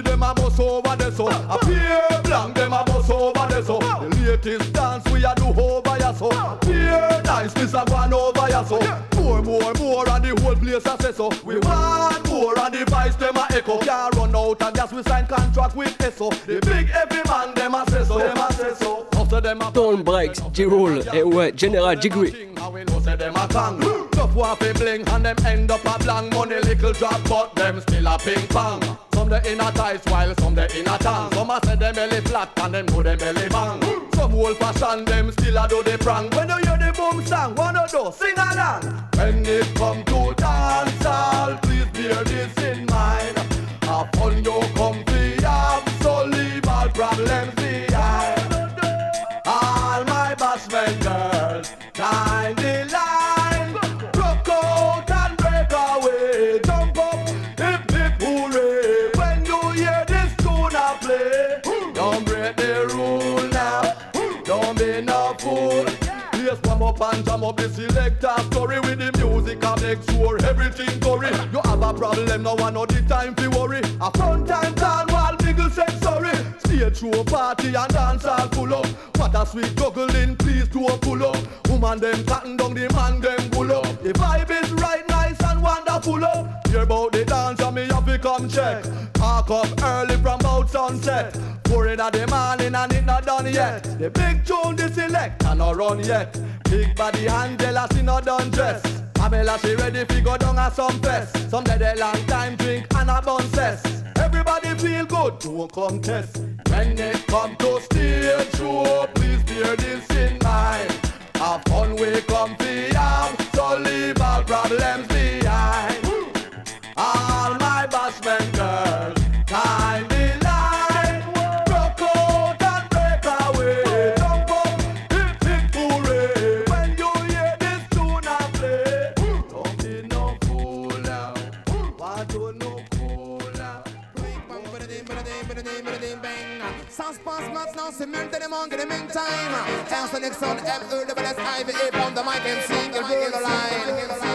Hear them a bust over there so. A pure blank, them a bust over there so. The latest dance we a do over ya so. Pure niceness a gone over ya so. More, more, more, and the whole place a say so. We want more, and the vice them a echo. Can't run out of gas, we sign contract with ESO. The big heavy man, them a say so, them a say so. After them a
Tone Breaks, J-Roll, et ouais, General Jigri.
How we know say them a tongue Tough one fi bling and them end up a blank Money little drop but them still a ping pong Some they in a tight while some they in a tongue. Some a say them belly flat and them do them belly bang. Some old fashion them still a do the prank When you hear the boom song wanna do sing along. When it come to dance all please bear this in mind. A fun you come fi have so all problems up and jam up the selector story with the music. I make sure everything gory. You have a problem, no one know the time to worry. A front time plan while niggas say sorry. Stage show party and dance all full up. What a sweet juggling, please do a pull up. Woman them cutting down the man them pull up. The vibe is right, nice and wonderful up. Hear about the dance and me have to come check. Park up early from about sunset. Four in the morning and it not done yet. The big tune they select and not run yet. Big body Angela she not done dress. Pamela she ready fi go down a some fest. Some dead a long time drink and a bun cess. Everybody feel good, don't contest. When it come to stage show, please bear this in mind. A fun way come fi have, so leave all problems
maintenant, c'est maintenant que les meantime. Erste Nixon, M-E, double S-I-V-E, from the mic and sing the line.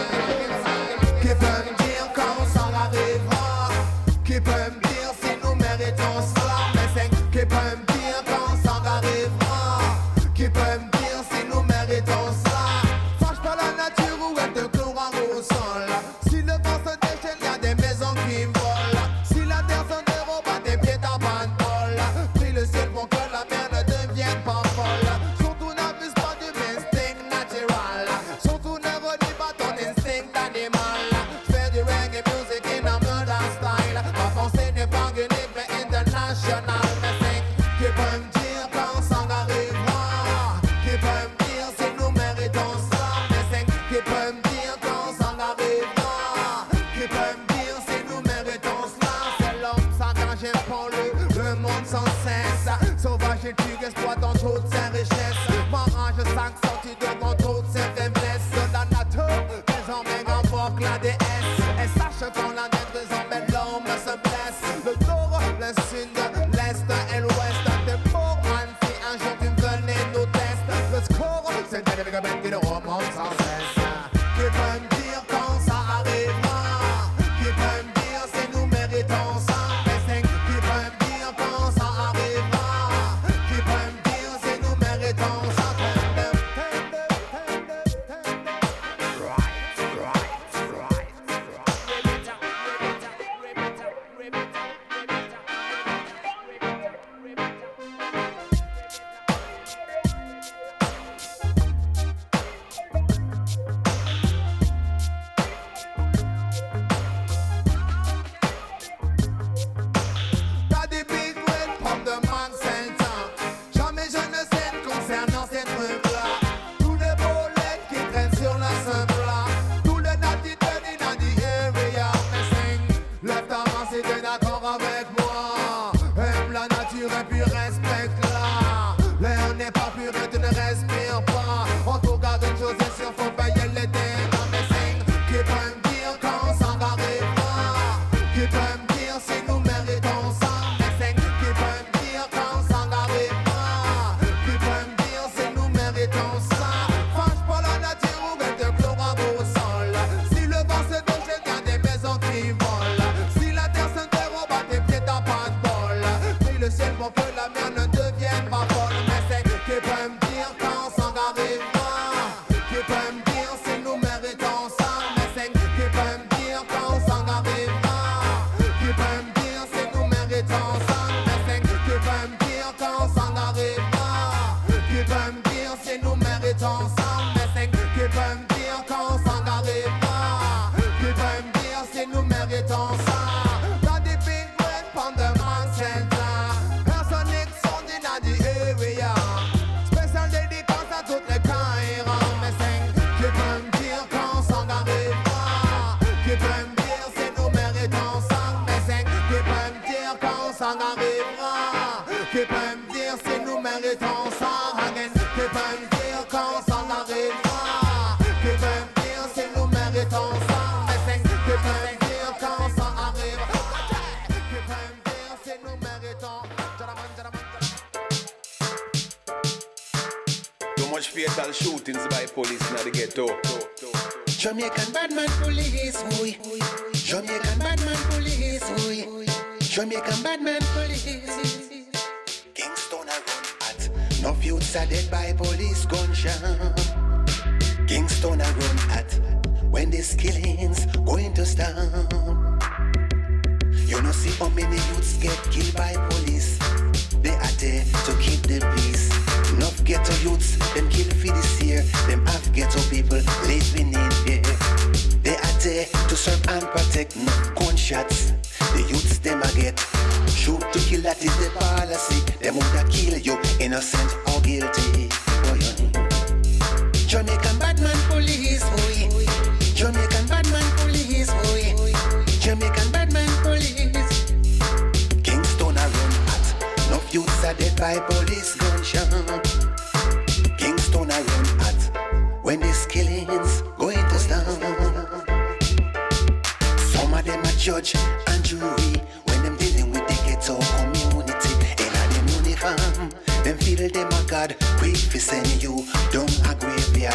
Them feel them a god, we fi send you down a graveyard.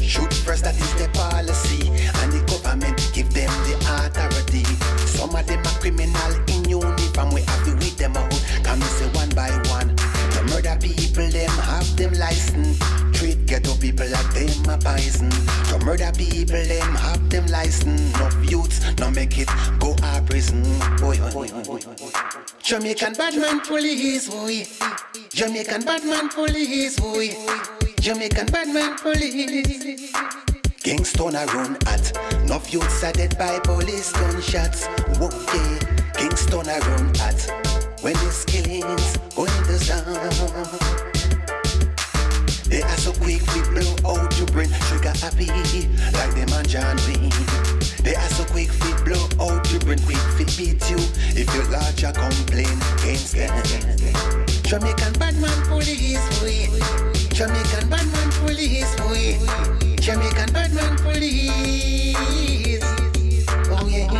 Shoot first, that is the policy, and the government give them the authority. Some of them are criminal in uniform, we have to weed them out, come say one by one. The murder people, them have them license. Treat ghetto people like them a poison. To murder people, them have them license. No youths, no make it go a prison. Boy, boy, boy, boy, boy. Jamaican badman police, boy. Jamaican badman police, boy. Jamaican badman police. Kingston a run at. No youths are dead by police gunshots. Okay, Kingston a run at. When the killings going to sound. They are so quick we blow out your brain sugar happy like them and John Wayne They are so quick we blow out your brain Quick feet beat you if you lodge a complaint against them Jamaican badman police, we. Jamaican badman police, we. Jamaican badman police. Oh yeah.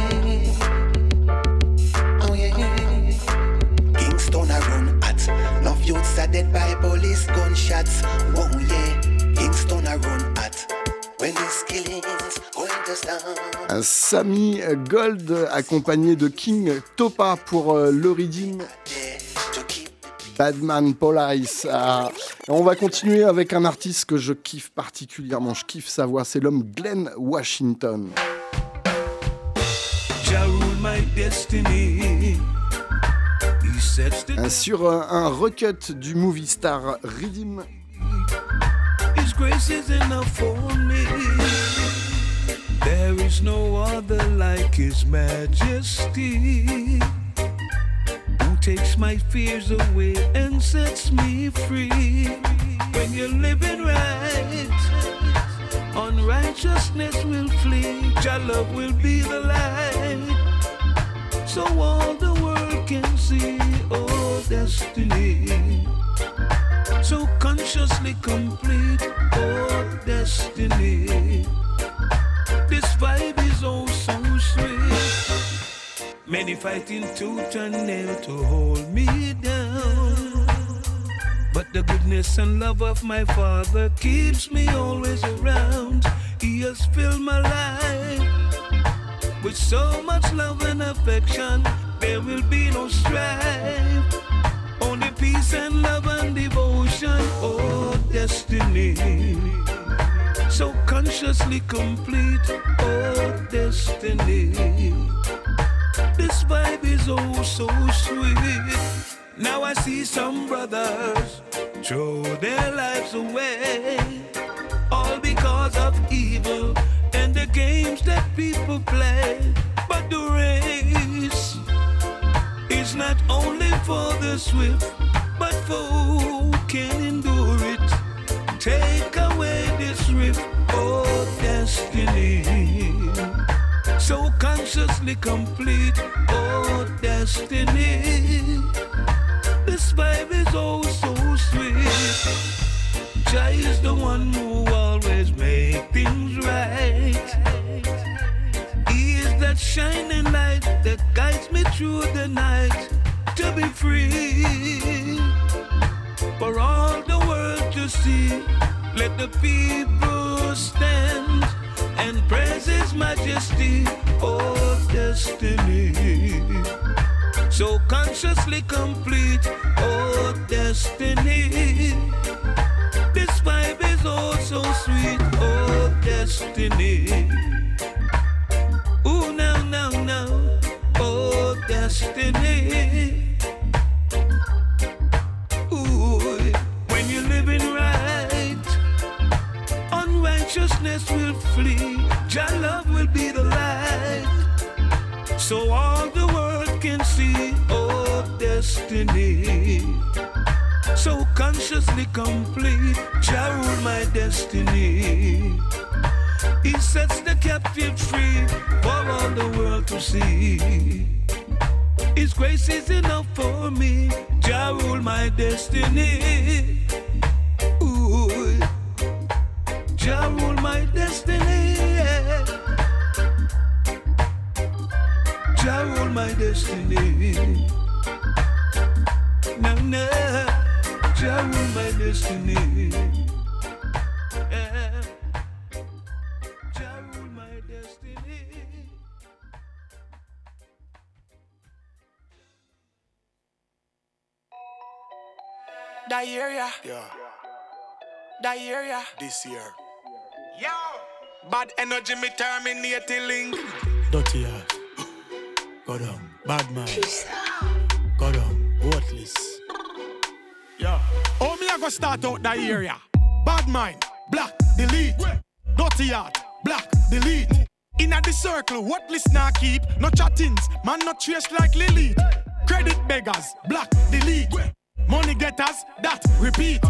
Oh yeah. Kingston a run at. Enough youths are dead by police gunshots. Oh yeah. Kingston a run at. When this killing's going to stop.
Un Sammy Gold accompagné de King Topa pour euh, le redeem. Badman Police. Ah. On va continuer avec un artiste que je kiffe particulièrement. Je kiffe sa voix. C'est l'homme Glenn Washington. Euh, Sur euh, un recut du movie star Redeem.
There is no other like His Majesty, takes my fears away and sets me free. When you're living right, unrighteousness will flee. Your love will be the light, so all the world can see. Oh, destiny so consciously complete. Oh, destiny. This vibe is oh so sweet. Many fighting tooth and nail to hold me down. But the goodness and love of my Father keeps me always around. He has filled my life with so much love and affection. There will be no strife. Only peace and love and devotion, oh destiny. So consciously complete, oh destiny. This vibe is oh so sweet. Now I see some brothers throw their lives away, all because of evil and the games that people play. But the race is not only for the swift, but for who can endure it. Take away this rift, oh destiny. So consciously complete, oh destiny. This vibe is oh so sweet. Jah is the one who always makes things right. He is that shining light that guides me through the night to be free. For all the world to see, let the people stand and praise His majesty, oh destiny. So consciously complete, oh destiny. This vibe is oh so sweet, oh destiny. Ooh, now, now, now, oh destiny. Unrighteousness will flee. Your love will be the light, so all the world can see. Oh destiny. So consciously complete, Jah rule my destiny. He sets the captive free for all the world to see. His grace is enough for me. Jah rule my destiny. Jah rule my destiny. yeah. Jah rule my destiny. Now, now, Jah rule my destiny. Yeah. Jah rule my destiny.
That
Yeah,
that area.
this year.
Yo! Bad energy, me terminating link.
Dirty ass. Go down. Bad man. Go down. Worthless.
Yeah. Oh, me I go start out that area. Bad mind, black, delete. Dirty heart, black, delete. Inna the circle, what listener keep? No chattings, man not trace like Lilith. Credit beggars, black, delete. Money getters, that repeat.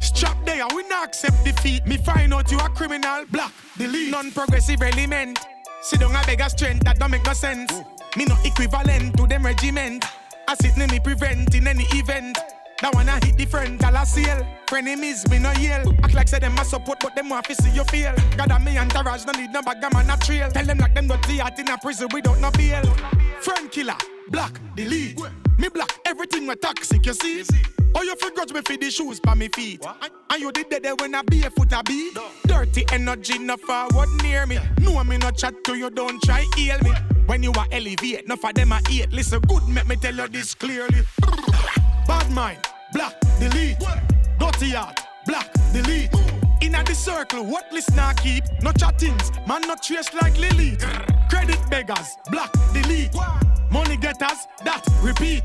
Strap there, we not accept defeat. Me find out you a criminal, black, delete. Non-progressive element. Sit down a beg a strength, that don't make no sense. Me no equivalent to them regiment. I sit me prevent in any event. That one I hit the friend, a seal. Frenemies, me no yell. Act like say them a support, but them want to see you fail. God and me entourage, no need no bag man a trail. Tell them like them dirty heart in a prison without no bail. Friend killer, black, delete. Me black, everything was toxic, you see. Oh, you grudge me for the shoes by me feet. And you did that when I barefoot I be. Dirty energy, no forward near me. No, I me no chat to you, don't try heal me. When you are elevate, no for them I eat. Listen good, make me tell you this clearly. Bad mind, black, delete. Dirty heart, black, delete. Inna the circle, what listener keep? No chattings, man not trace like Lily. Credit beggars, black, delete. Money getters, that repeat.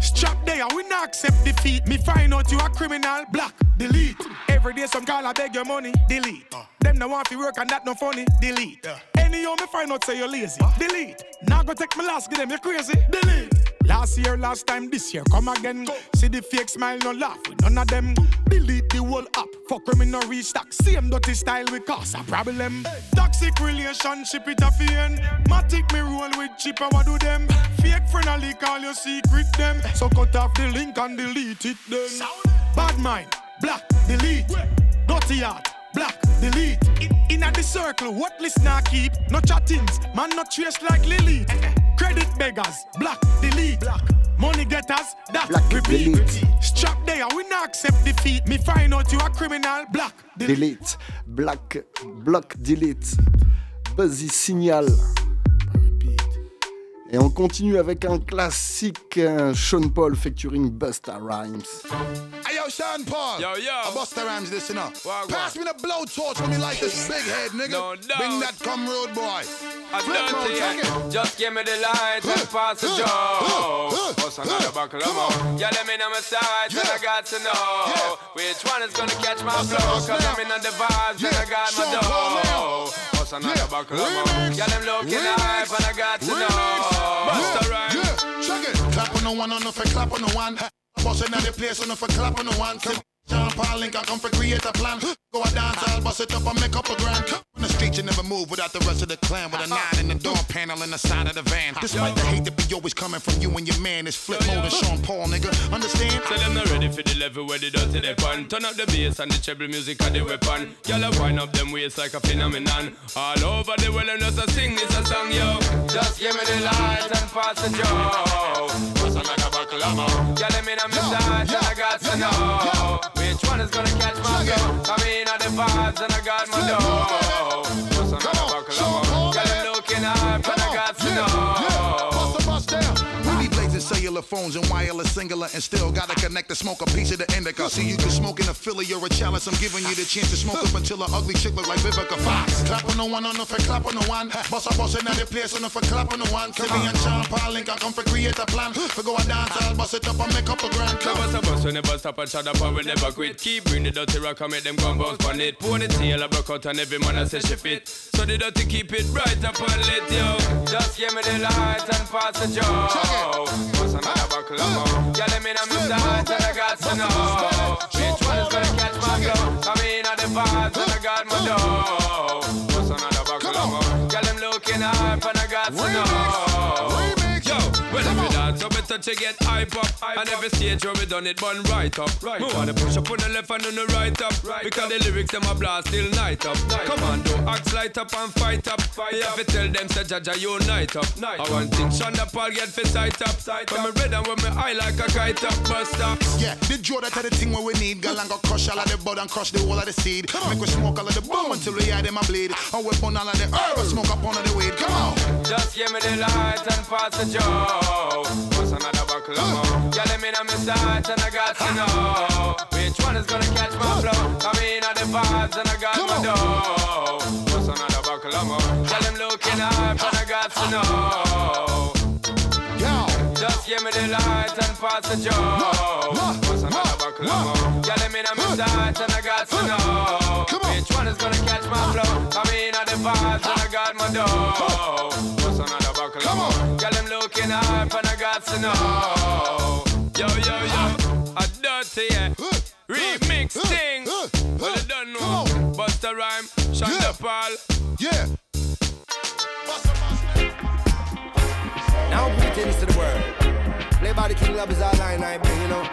Strap there, we not accept defeat. Me find out you a criminal, black, delete. Every day some call I beg your money, delete. Them no want to work and that no funny, delete. Any you me find out say you lazy, delete. Now go take my last, give them you crazy, delete. Last year, last time, this year, come again. See the fake smile, no laugh with none of them. Delete the whole app, fuck with me no restock. Same dirty style we cause a problem. Toxic relationship it a fiend. Matic me roll with chip, I do them? Fake friend a leak all your secret them. So cut off the link and delete it then. Bad mind, black, delete. Dirty heart, black, delete. In, inna the circle, what listener keep? No chattings, man not trace like Lily. Credit beggars, black, delete. Black. Money getters, that
Black,
repeat.
delete.
Strap there, we not accept defeat. Me find out you a criminal, black,
Delete, Black, Block, Delete, Buzzy Signal. Et on continue avec un classique, Sean Paul featuring Busta Rhymes.
Hey yo, Sean Paul.
Yo, yo.
I bust the rhymes this, you know.
Wagwan.
Pass me the blowtorch when me like this big head, nigga.
No doubt.
Bring that come road boy.
I don't
mode,
think
check it.
Just give me the light and pass the joe. What's another buckle of more? Yeah, let me know my sides and I got to know which one is gonna catch my flow. Cause I'm in the vibes and I got my dough. What's another buckle of more? Yeah, them looking hype and I got to know. Busta Rhymes.
Yeah, check it. Clap on the one, on the for clap on the one. Boss another place on the for clap on the one. Sean Paul Link, I come for create a plan. Go a dance, I'll bust it up and make up a grand. On the street, you never move without the rest of the clan. With a nine in the door panel in the side of the van. Despite the hate that be always coming from you and your man, it's flip mode and Sean Paul, nigga. Understand?
So them not ready for the level where they dirty they pan. Turn up the bass and the treble music and the weapon. Y'all wind up them waist like a phenomenon. All over the world and just a sing this a song, yo. Just give me the light and pass the joe. What's another buckle of more? Yeah, let me know my side and I got to know which one is gonna catch my flow. I mean, all the vibes and I got my dough.
Cellular phones and wireless singular and still gotta connect to smoke a piece of the indica. See, you can smoke in a Philly or a chalice. I'm giving you the chance to smoke up until an ugly chick look like Vivica Fox. Clap on the one, on the for clap on the one. Boss a boss another place on the for clap on the one. And Sean Paul Link, I come for create a plan. For go a dance, I'll bust it up and make up a grand.
Never
Come.
stop us, we never stop and shut up and we never quit. Keep bring the dirty rock and make them and bounce on it. pour Ponytail a broke out and every man a say she fit. So the dirty keep it bright up and lit, yo. Just give me the light and pass the. What's me know my side and I got to know my flow. I mean, all the vibes and I got my dough. What's another them looking hype and I got to know. Yo, well if you dance, so better to get hype up. And every stage where we done it, bun right up. Right we wanna push up on the left and on the right up. because the lyrics them a blast till night up. Come on, do axe light up and fight up. You have to tell them say Jaja you unite up. I want thing Shonda Paul get for sight up. When me red and when me eye like a kite up, bust up.
Yeah, the Joe that the thing where we need. Girl and go crush all of the bud and crush the whole of the seed. Come Make we smoke all of the bomb until we hear them a bleed. And we burn all of the herb and smoke up on the weed. Come on.
Just give me the light and pass the joe. What's another buckle of more? Yeah, let me know my sight and I got to know which one is gonna catch my flow. I mean, all the vibes and I got my dough. What's another buckle of more? Tell them looking hype and I got to know. Just give me the light and pass the joe. What's another buckle of more? Yeah, let me know my sight and I got to know which one is gonna catch my flow. I mean, all the vibes and I got my dough. What's another buckle of more? Yeah, them looking hype and I got to know. Yo, yo, yo, a dirty yeah. remix thing. Well, you don't know. Busta Rhyme, Shonda Paul.
Yeah.
Now greetings to the world. Play by the King Love is all line I bring, you know.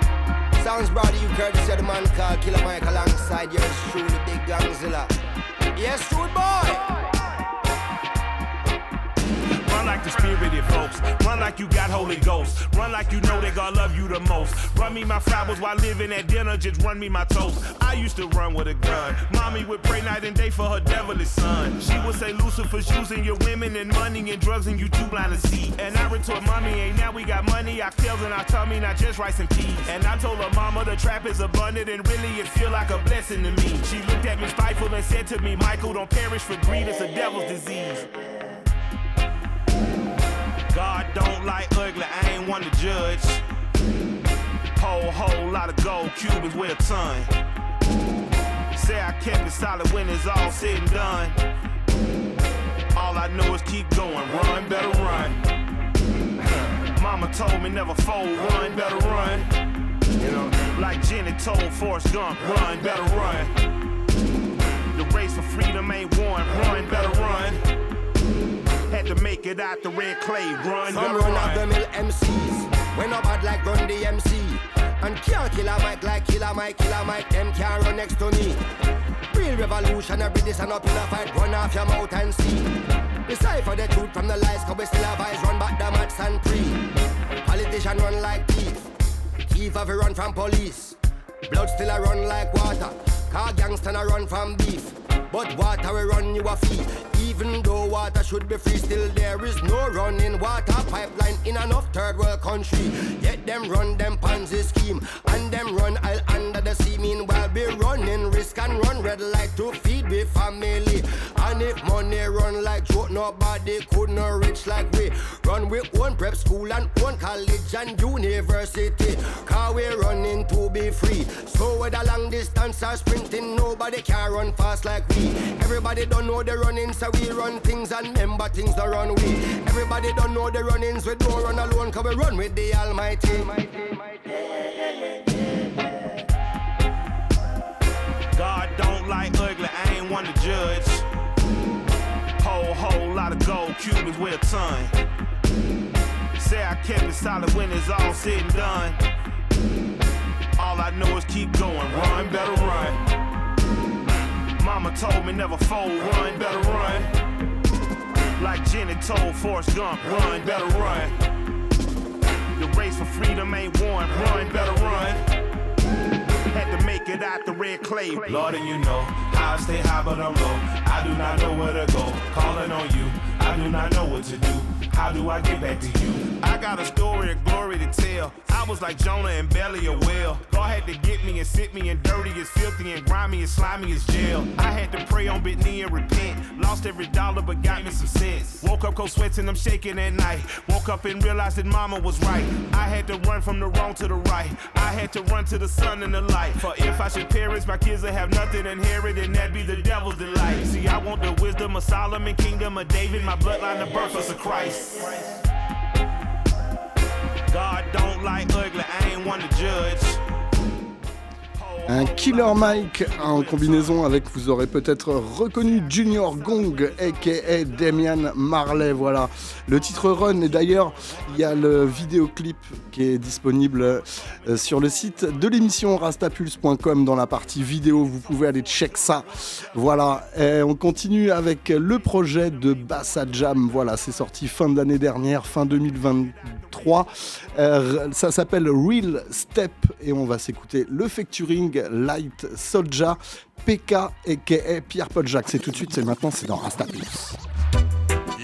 Sounds brought to you courtesy of the man called Killer Mike alongside yours truly, Big Gongzilla. Yes, dude boy.
Like the spirited folks. Run like you got Holy Ghost. Run like you know that God love you the most. Run me my flowers while living at dinner. Just run me my toast. I used to run with a gun. Mommy would pray night and day for her devilish son. She would say Lucifer's using your women and money and drugs and you too blind to see. And I retort, mommy, ain't now we got money. Our tails and our tummy, not just rice and peas. And I told her mama the trap is abundant and really it feel like a blessing to me. She looked at me spiteful and said to me, Michael, don't perish for greed. It's a devil's disease. God don't like ugly, I ain't one to judge. Whole, whole lot of gold Cubans weigh a ton. Say I kept it solid when it's all said and done. All I know is keep going, run, better run. Mama told me never fold, run, better run. You know, like Jenny told Forrest Gump, run, better run. The race for freedom ain't won, run, better run. Had to make it out the red clay, run,
Some run of the mill MCs. When no bad like run the MC. And can't kill a mic like killer Mike, killer Mike, them can't run next to me. Real revolutionary, this and up in a fight, run off your mouth and see. Decipher the truth from the lies, cause we still have eyes, run back the mats and pre. Politician run like thief. Thief have run from police. Blood still a run like water. Car gangster a run from beef. But water will run you a fee. Even though water should be free, still there is no running water pipeline in enough third world country. Yet them run them Ponzi scheme and them run aisle under the sea. Meanwhile, be running risk and run red light to feed we family. And if money run like joke, nobody could not rich like we. Run with own prep school and own college and university. Car we running to be free. So whether long distance or sprinting, nobody can run fast like we. Everybody don't know the running, so we run things and remember things don't run we. Everybody don't know the runnings, we don't run alone, cause we run with the Almighty.
God don't like ugly, I ain't one to judge. Whole, whole lot of gold Cubans weigh a ton. Say I kept it solid when it's all said and done. All I know is keep going, run, better run. Mama told me never fold, run, better run. Like Jenny told Forrest Gump, run, better run. The race for freedom ain't won, run, better run. Make it out the red clay. Lord, and you know I stay high, but I'm low. I do not know where to go. Calling on you, I do not know what to do. How do I get back to you? I got a story of glory to tell. I was like Jonah and belly a whale. God had to get me and sit me in dirty as filthy and grimy as slimy as jail. I had to pray on bit knee and repent. Lost every dollar but got me some sense. Woke up cold sweats and I'm shaking at night. Woke up and realized that mama was right. I had to run from the wrong to the right. I had to run to the sun and the light. For if I should perish, my kids will have nothing inherited, and that be the devil's delight. See, I want the wisdom of Solomon, kingdom of David, my bloodline, the birth of Christ. God don't like ugly, I ain't one to judge.
Un Killer Mike en combinaison avec, vous aurez peut-être reconnu Junior Gong, aka Damian Marley. Voilà, le titre Run. Et d'ailleurs, il y a le vidéoclip qui est disponible euh, sur le site de l'émission rastapulse.com dans la partie vidéo. Vous pouvez aller check ça. Voilà, on continue avec le projet de Bassa Jam. Voilà, c'est sorti fin de l'année dernière, fin 2023. Euh, ça s'appelle Real Step et on va s'écouter le featuring Light Soldier, PK aka Pierre Paul Jacques. C'est tout de suite, c'est maintenant, c'est dans Rastapulse.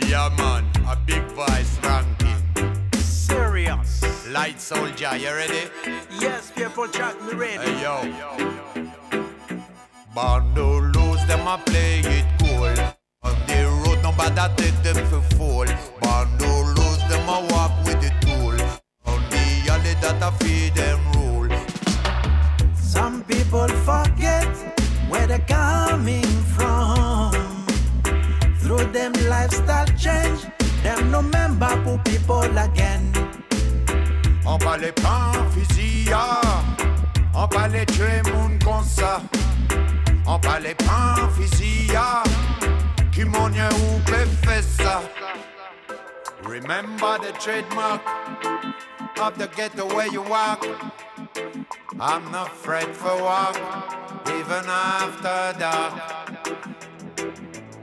Yeah, man, a big voice ranking.
Serious.
Light soldier, you ready?
Yes, people chat me ready.
Hey, yo. Bando lose, them a play it cool. On the road, nobody take them for fool. Bando lose, them a walk with the tool. On the alley that a feed them.
Some people forget where they're coming from. Through them lifestyle change, them no member pour people again.
On va les prendre fusil, on va les tuer moun comme ça. On va les prendre fusil, qui a ou faire ça? Remember the trademark of the ghetto where you walk. I'm not afraid for walk, even after dark.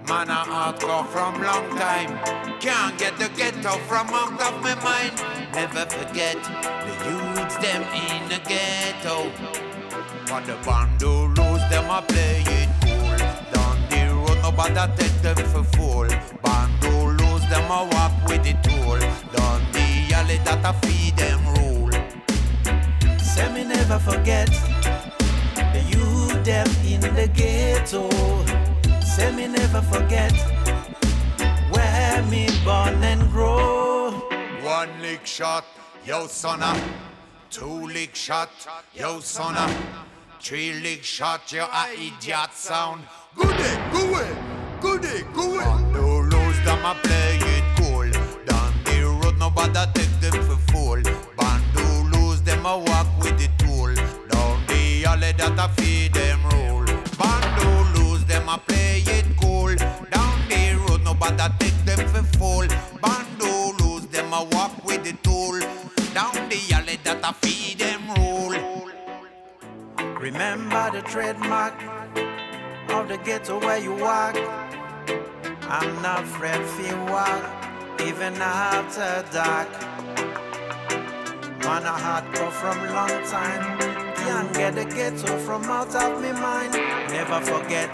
Man, I hardcore from long time. Can't get the ghetto from out of my mind. Never forget the youths them in the ghetto. But the bandolos, them a play it cool. Down the road, nobody take them for fool. Bandolos, them a walk with the tool. Down the alley that a feed them rule.
Say me never forget the youth them in the ghetto. Say me never forget where me born and grow.
One lick shot, yo sonna. Two lick shot, yo sonna. Three lick shot, yo a idiot sound. Good day, go away, good day, go away. No lose them a play it cool. Down the road, nobody take them for fool. Bandu lose them a walk alley that a feed them rule. Bandu lose them a play it cool. Down the road, nobody take them for fool. Bandu lose them a walk with the tool. Down the alley that a feed them rule.
Remember the trademark of the ghetto where you walk. I'm not afraid if walk, even after dark. Man, a hardcore from long time. Can't get the ghetto from out of me mind. Never forget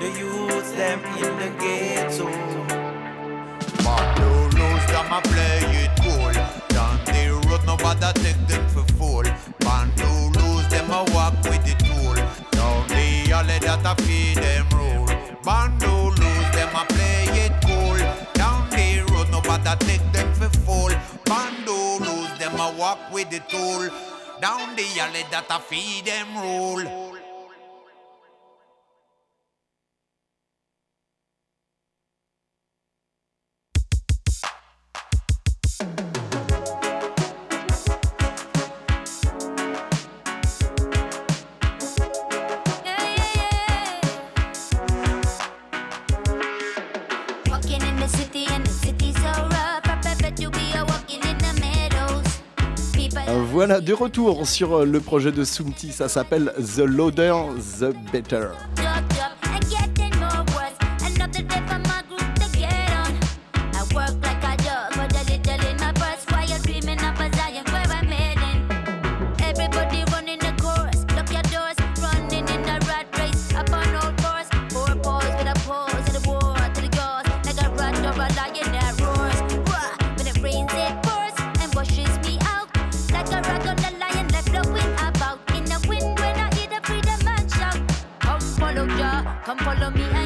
the youths them in the ghetto.
Bandu lose them a play it cool. Down the road, nobody take them for fool. Bandu lose them a walk with the tool. Down the alley that a feed them rule. Bandu lose them a play it cool. Down the road, nobody take them for fool. Bandu lose them a walk with the tool. Down the alley that a feed them rule.
Voilà, de retour sur euh, le projet de Soumti, ça s'appelle The Loader, The Better.
Come follow me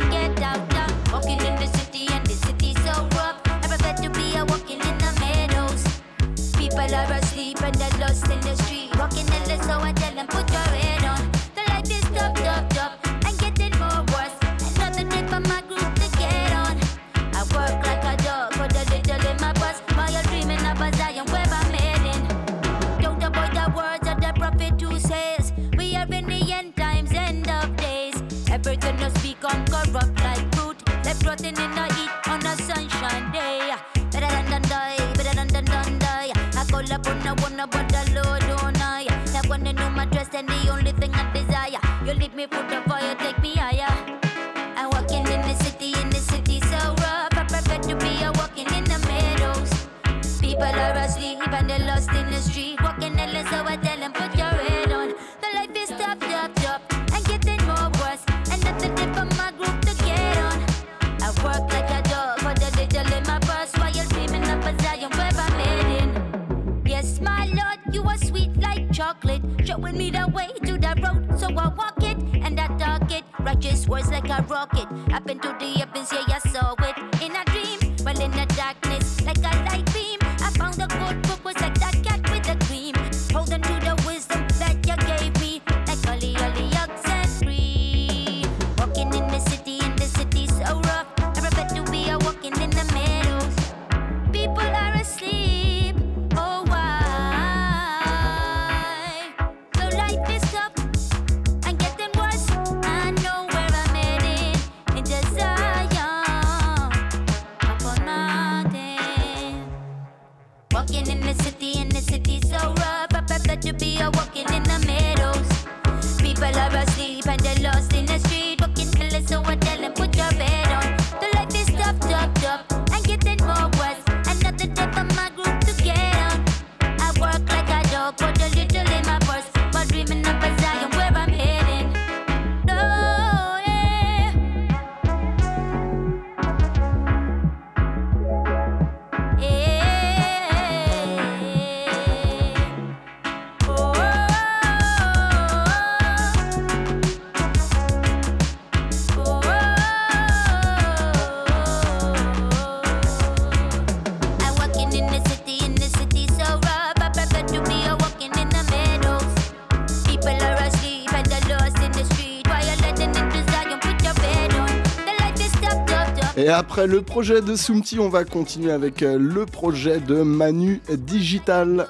Et après le projet de Soumti, on va continuer avec euh, le projet de Manu Digital.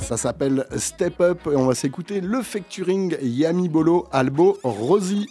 Ça s'appelle Step Up et on va s'écouter le featuring Yami Bolo, Albo, Rosie.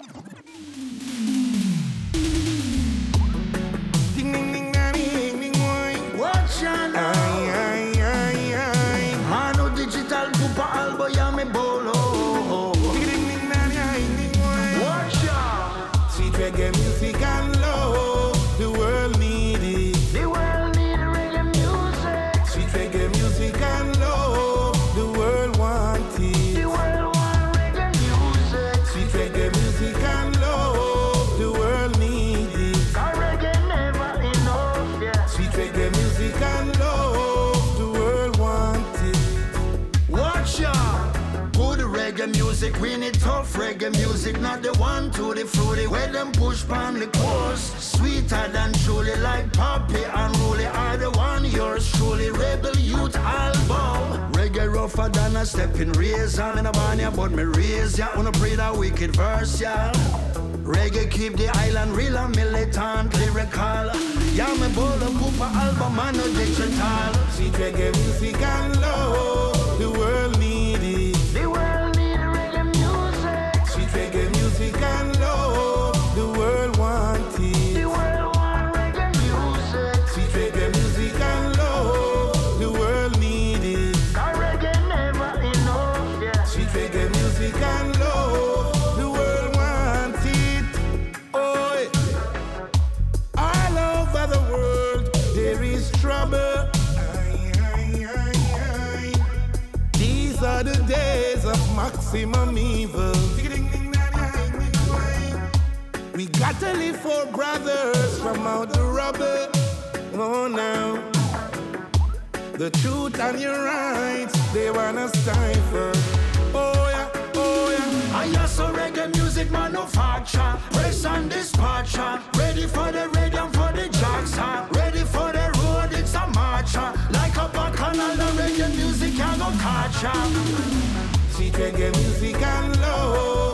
Reggae music, we need tough reggae music, not the one to the fruity. Where them push pan the course, sweeter than truly, like Poppy and Rolly are the one yours truly. Rebel youth album, reggae rougher than a stepping razor. I'm in a barnya, but me raise ya. Wanna pray that wicked verse, yeah. Reggae keep the island real and militant, lyrical. Yeah, me bowl of Cooper album and no digital. Sweet reggae music and love, We got to live for brothers from out the rubble. Oh, now. The truth and your rights, they wanna stifle. Oh, yeah, oh, yeah. I hear so reggae music manufacture. Press and dispatcher. Ready for the radio, for the jackson. Ready for the road, it's a marcher. Like a bacchanal, the reggae music can go catch ya. Sweet reggae music and love,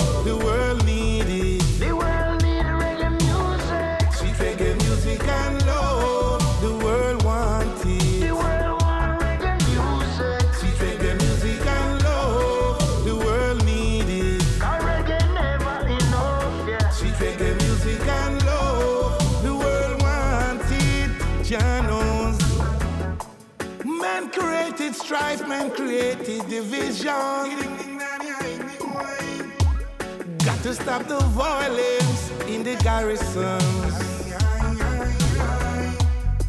strife, man created division. Got to stop the violence in the garrisons.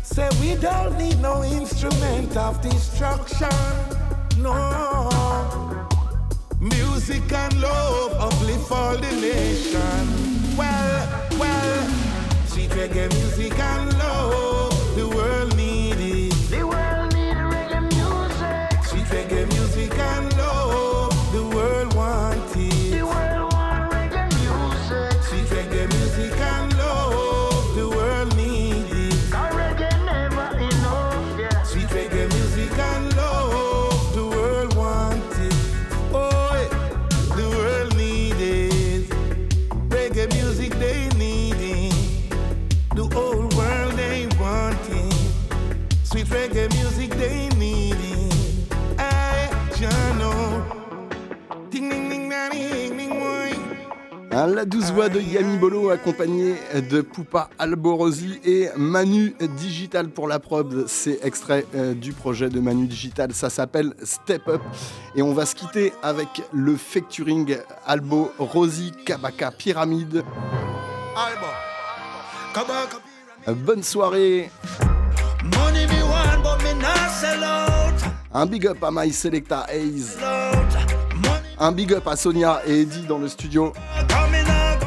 Say we don't need no instrument of destruction. No. Music and love uplift all the nation. Well, well, sweet reggae music and love,
la douce voix de Yami Bolo accompagnée de Poupa Alborosi et Manu Digital pour la prod. C'est extrait euh, du projet de Manu Digital. Ça s'appelle Step Up. Et on va se quitter avec le featuring Albo Rosi Kabaka Pyramide. Bonne soirée. Un big up à My Selecta Hayes. Un big up à Sonia et Eddie dans le studio.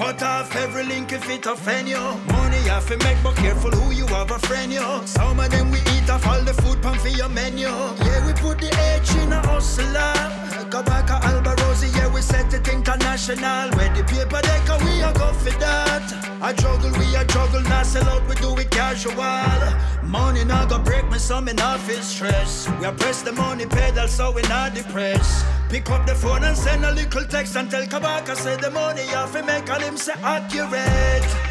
Cut off every link if it offend you. Money have
to make, but careful who you have a friend you. Some of them we eat off all the food pump for your
menu. Yeah, we put the H in a hustler. Alba Alborosie, yeah, we set it
international. Where the paper decker, we are go for that. I juggle, we are juggle, not sell out, we do it casual. Money not gonna break me, some in office stress. We are press the money pedal, so we not depressed. Pick up the phone and send a little text and tell Kabaka say the money off and make all him say accurate.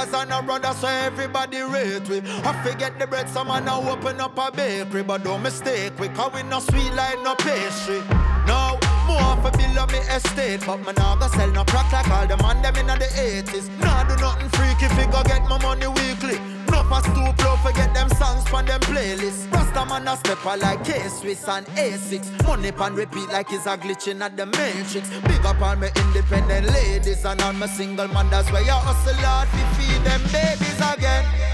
Straight as an a brother, so everybody rate we. I forget the bread, some man now open up a bakery, but don't mistake we, cause we no sweet like no pastry. No, more for bill on me estate, but me nah go sell no crack like all the man them inna the 80s. Nah do nothing freaky, fi go get my money weekly. No for stoop low, forget them songs from them playlists. Rasta man a step a like K-Swiss and A6. Money pan repeat like it's a glitching at the matrix. Big up all my independent ladies and all my single man. That's where you hustle hard to feed them babies again.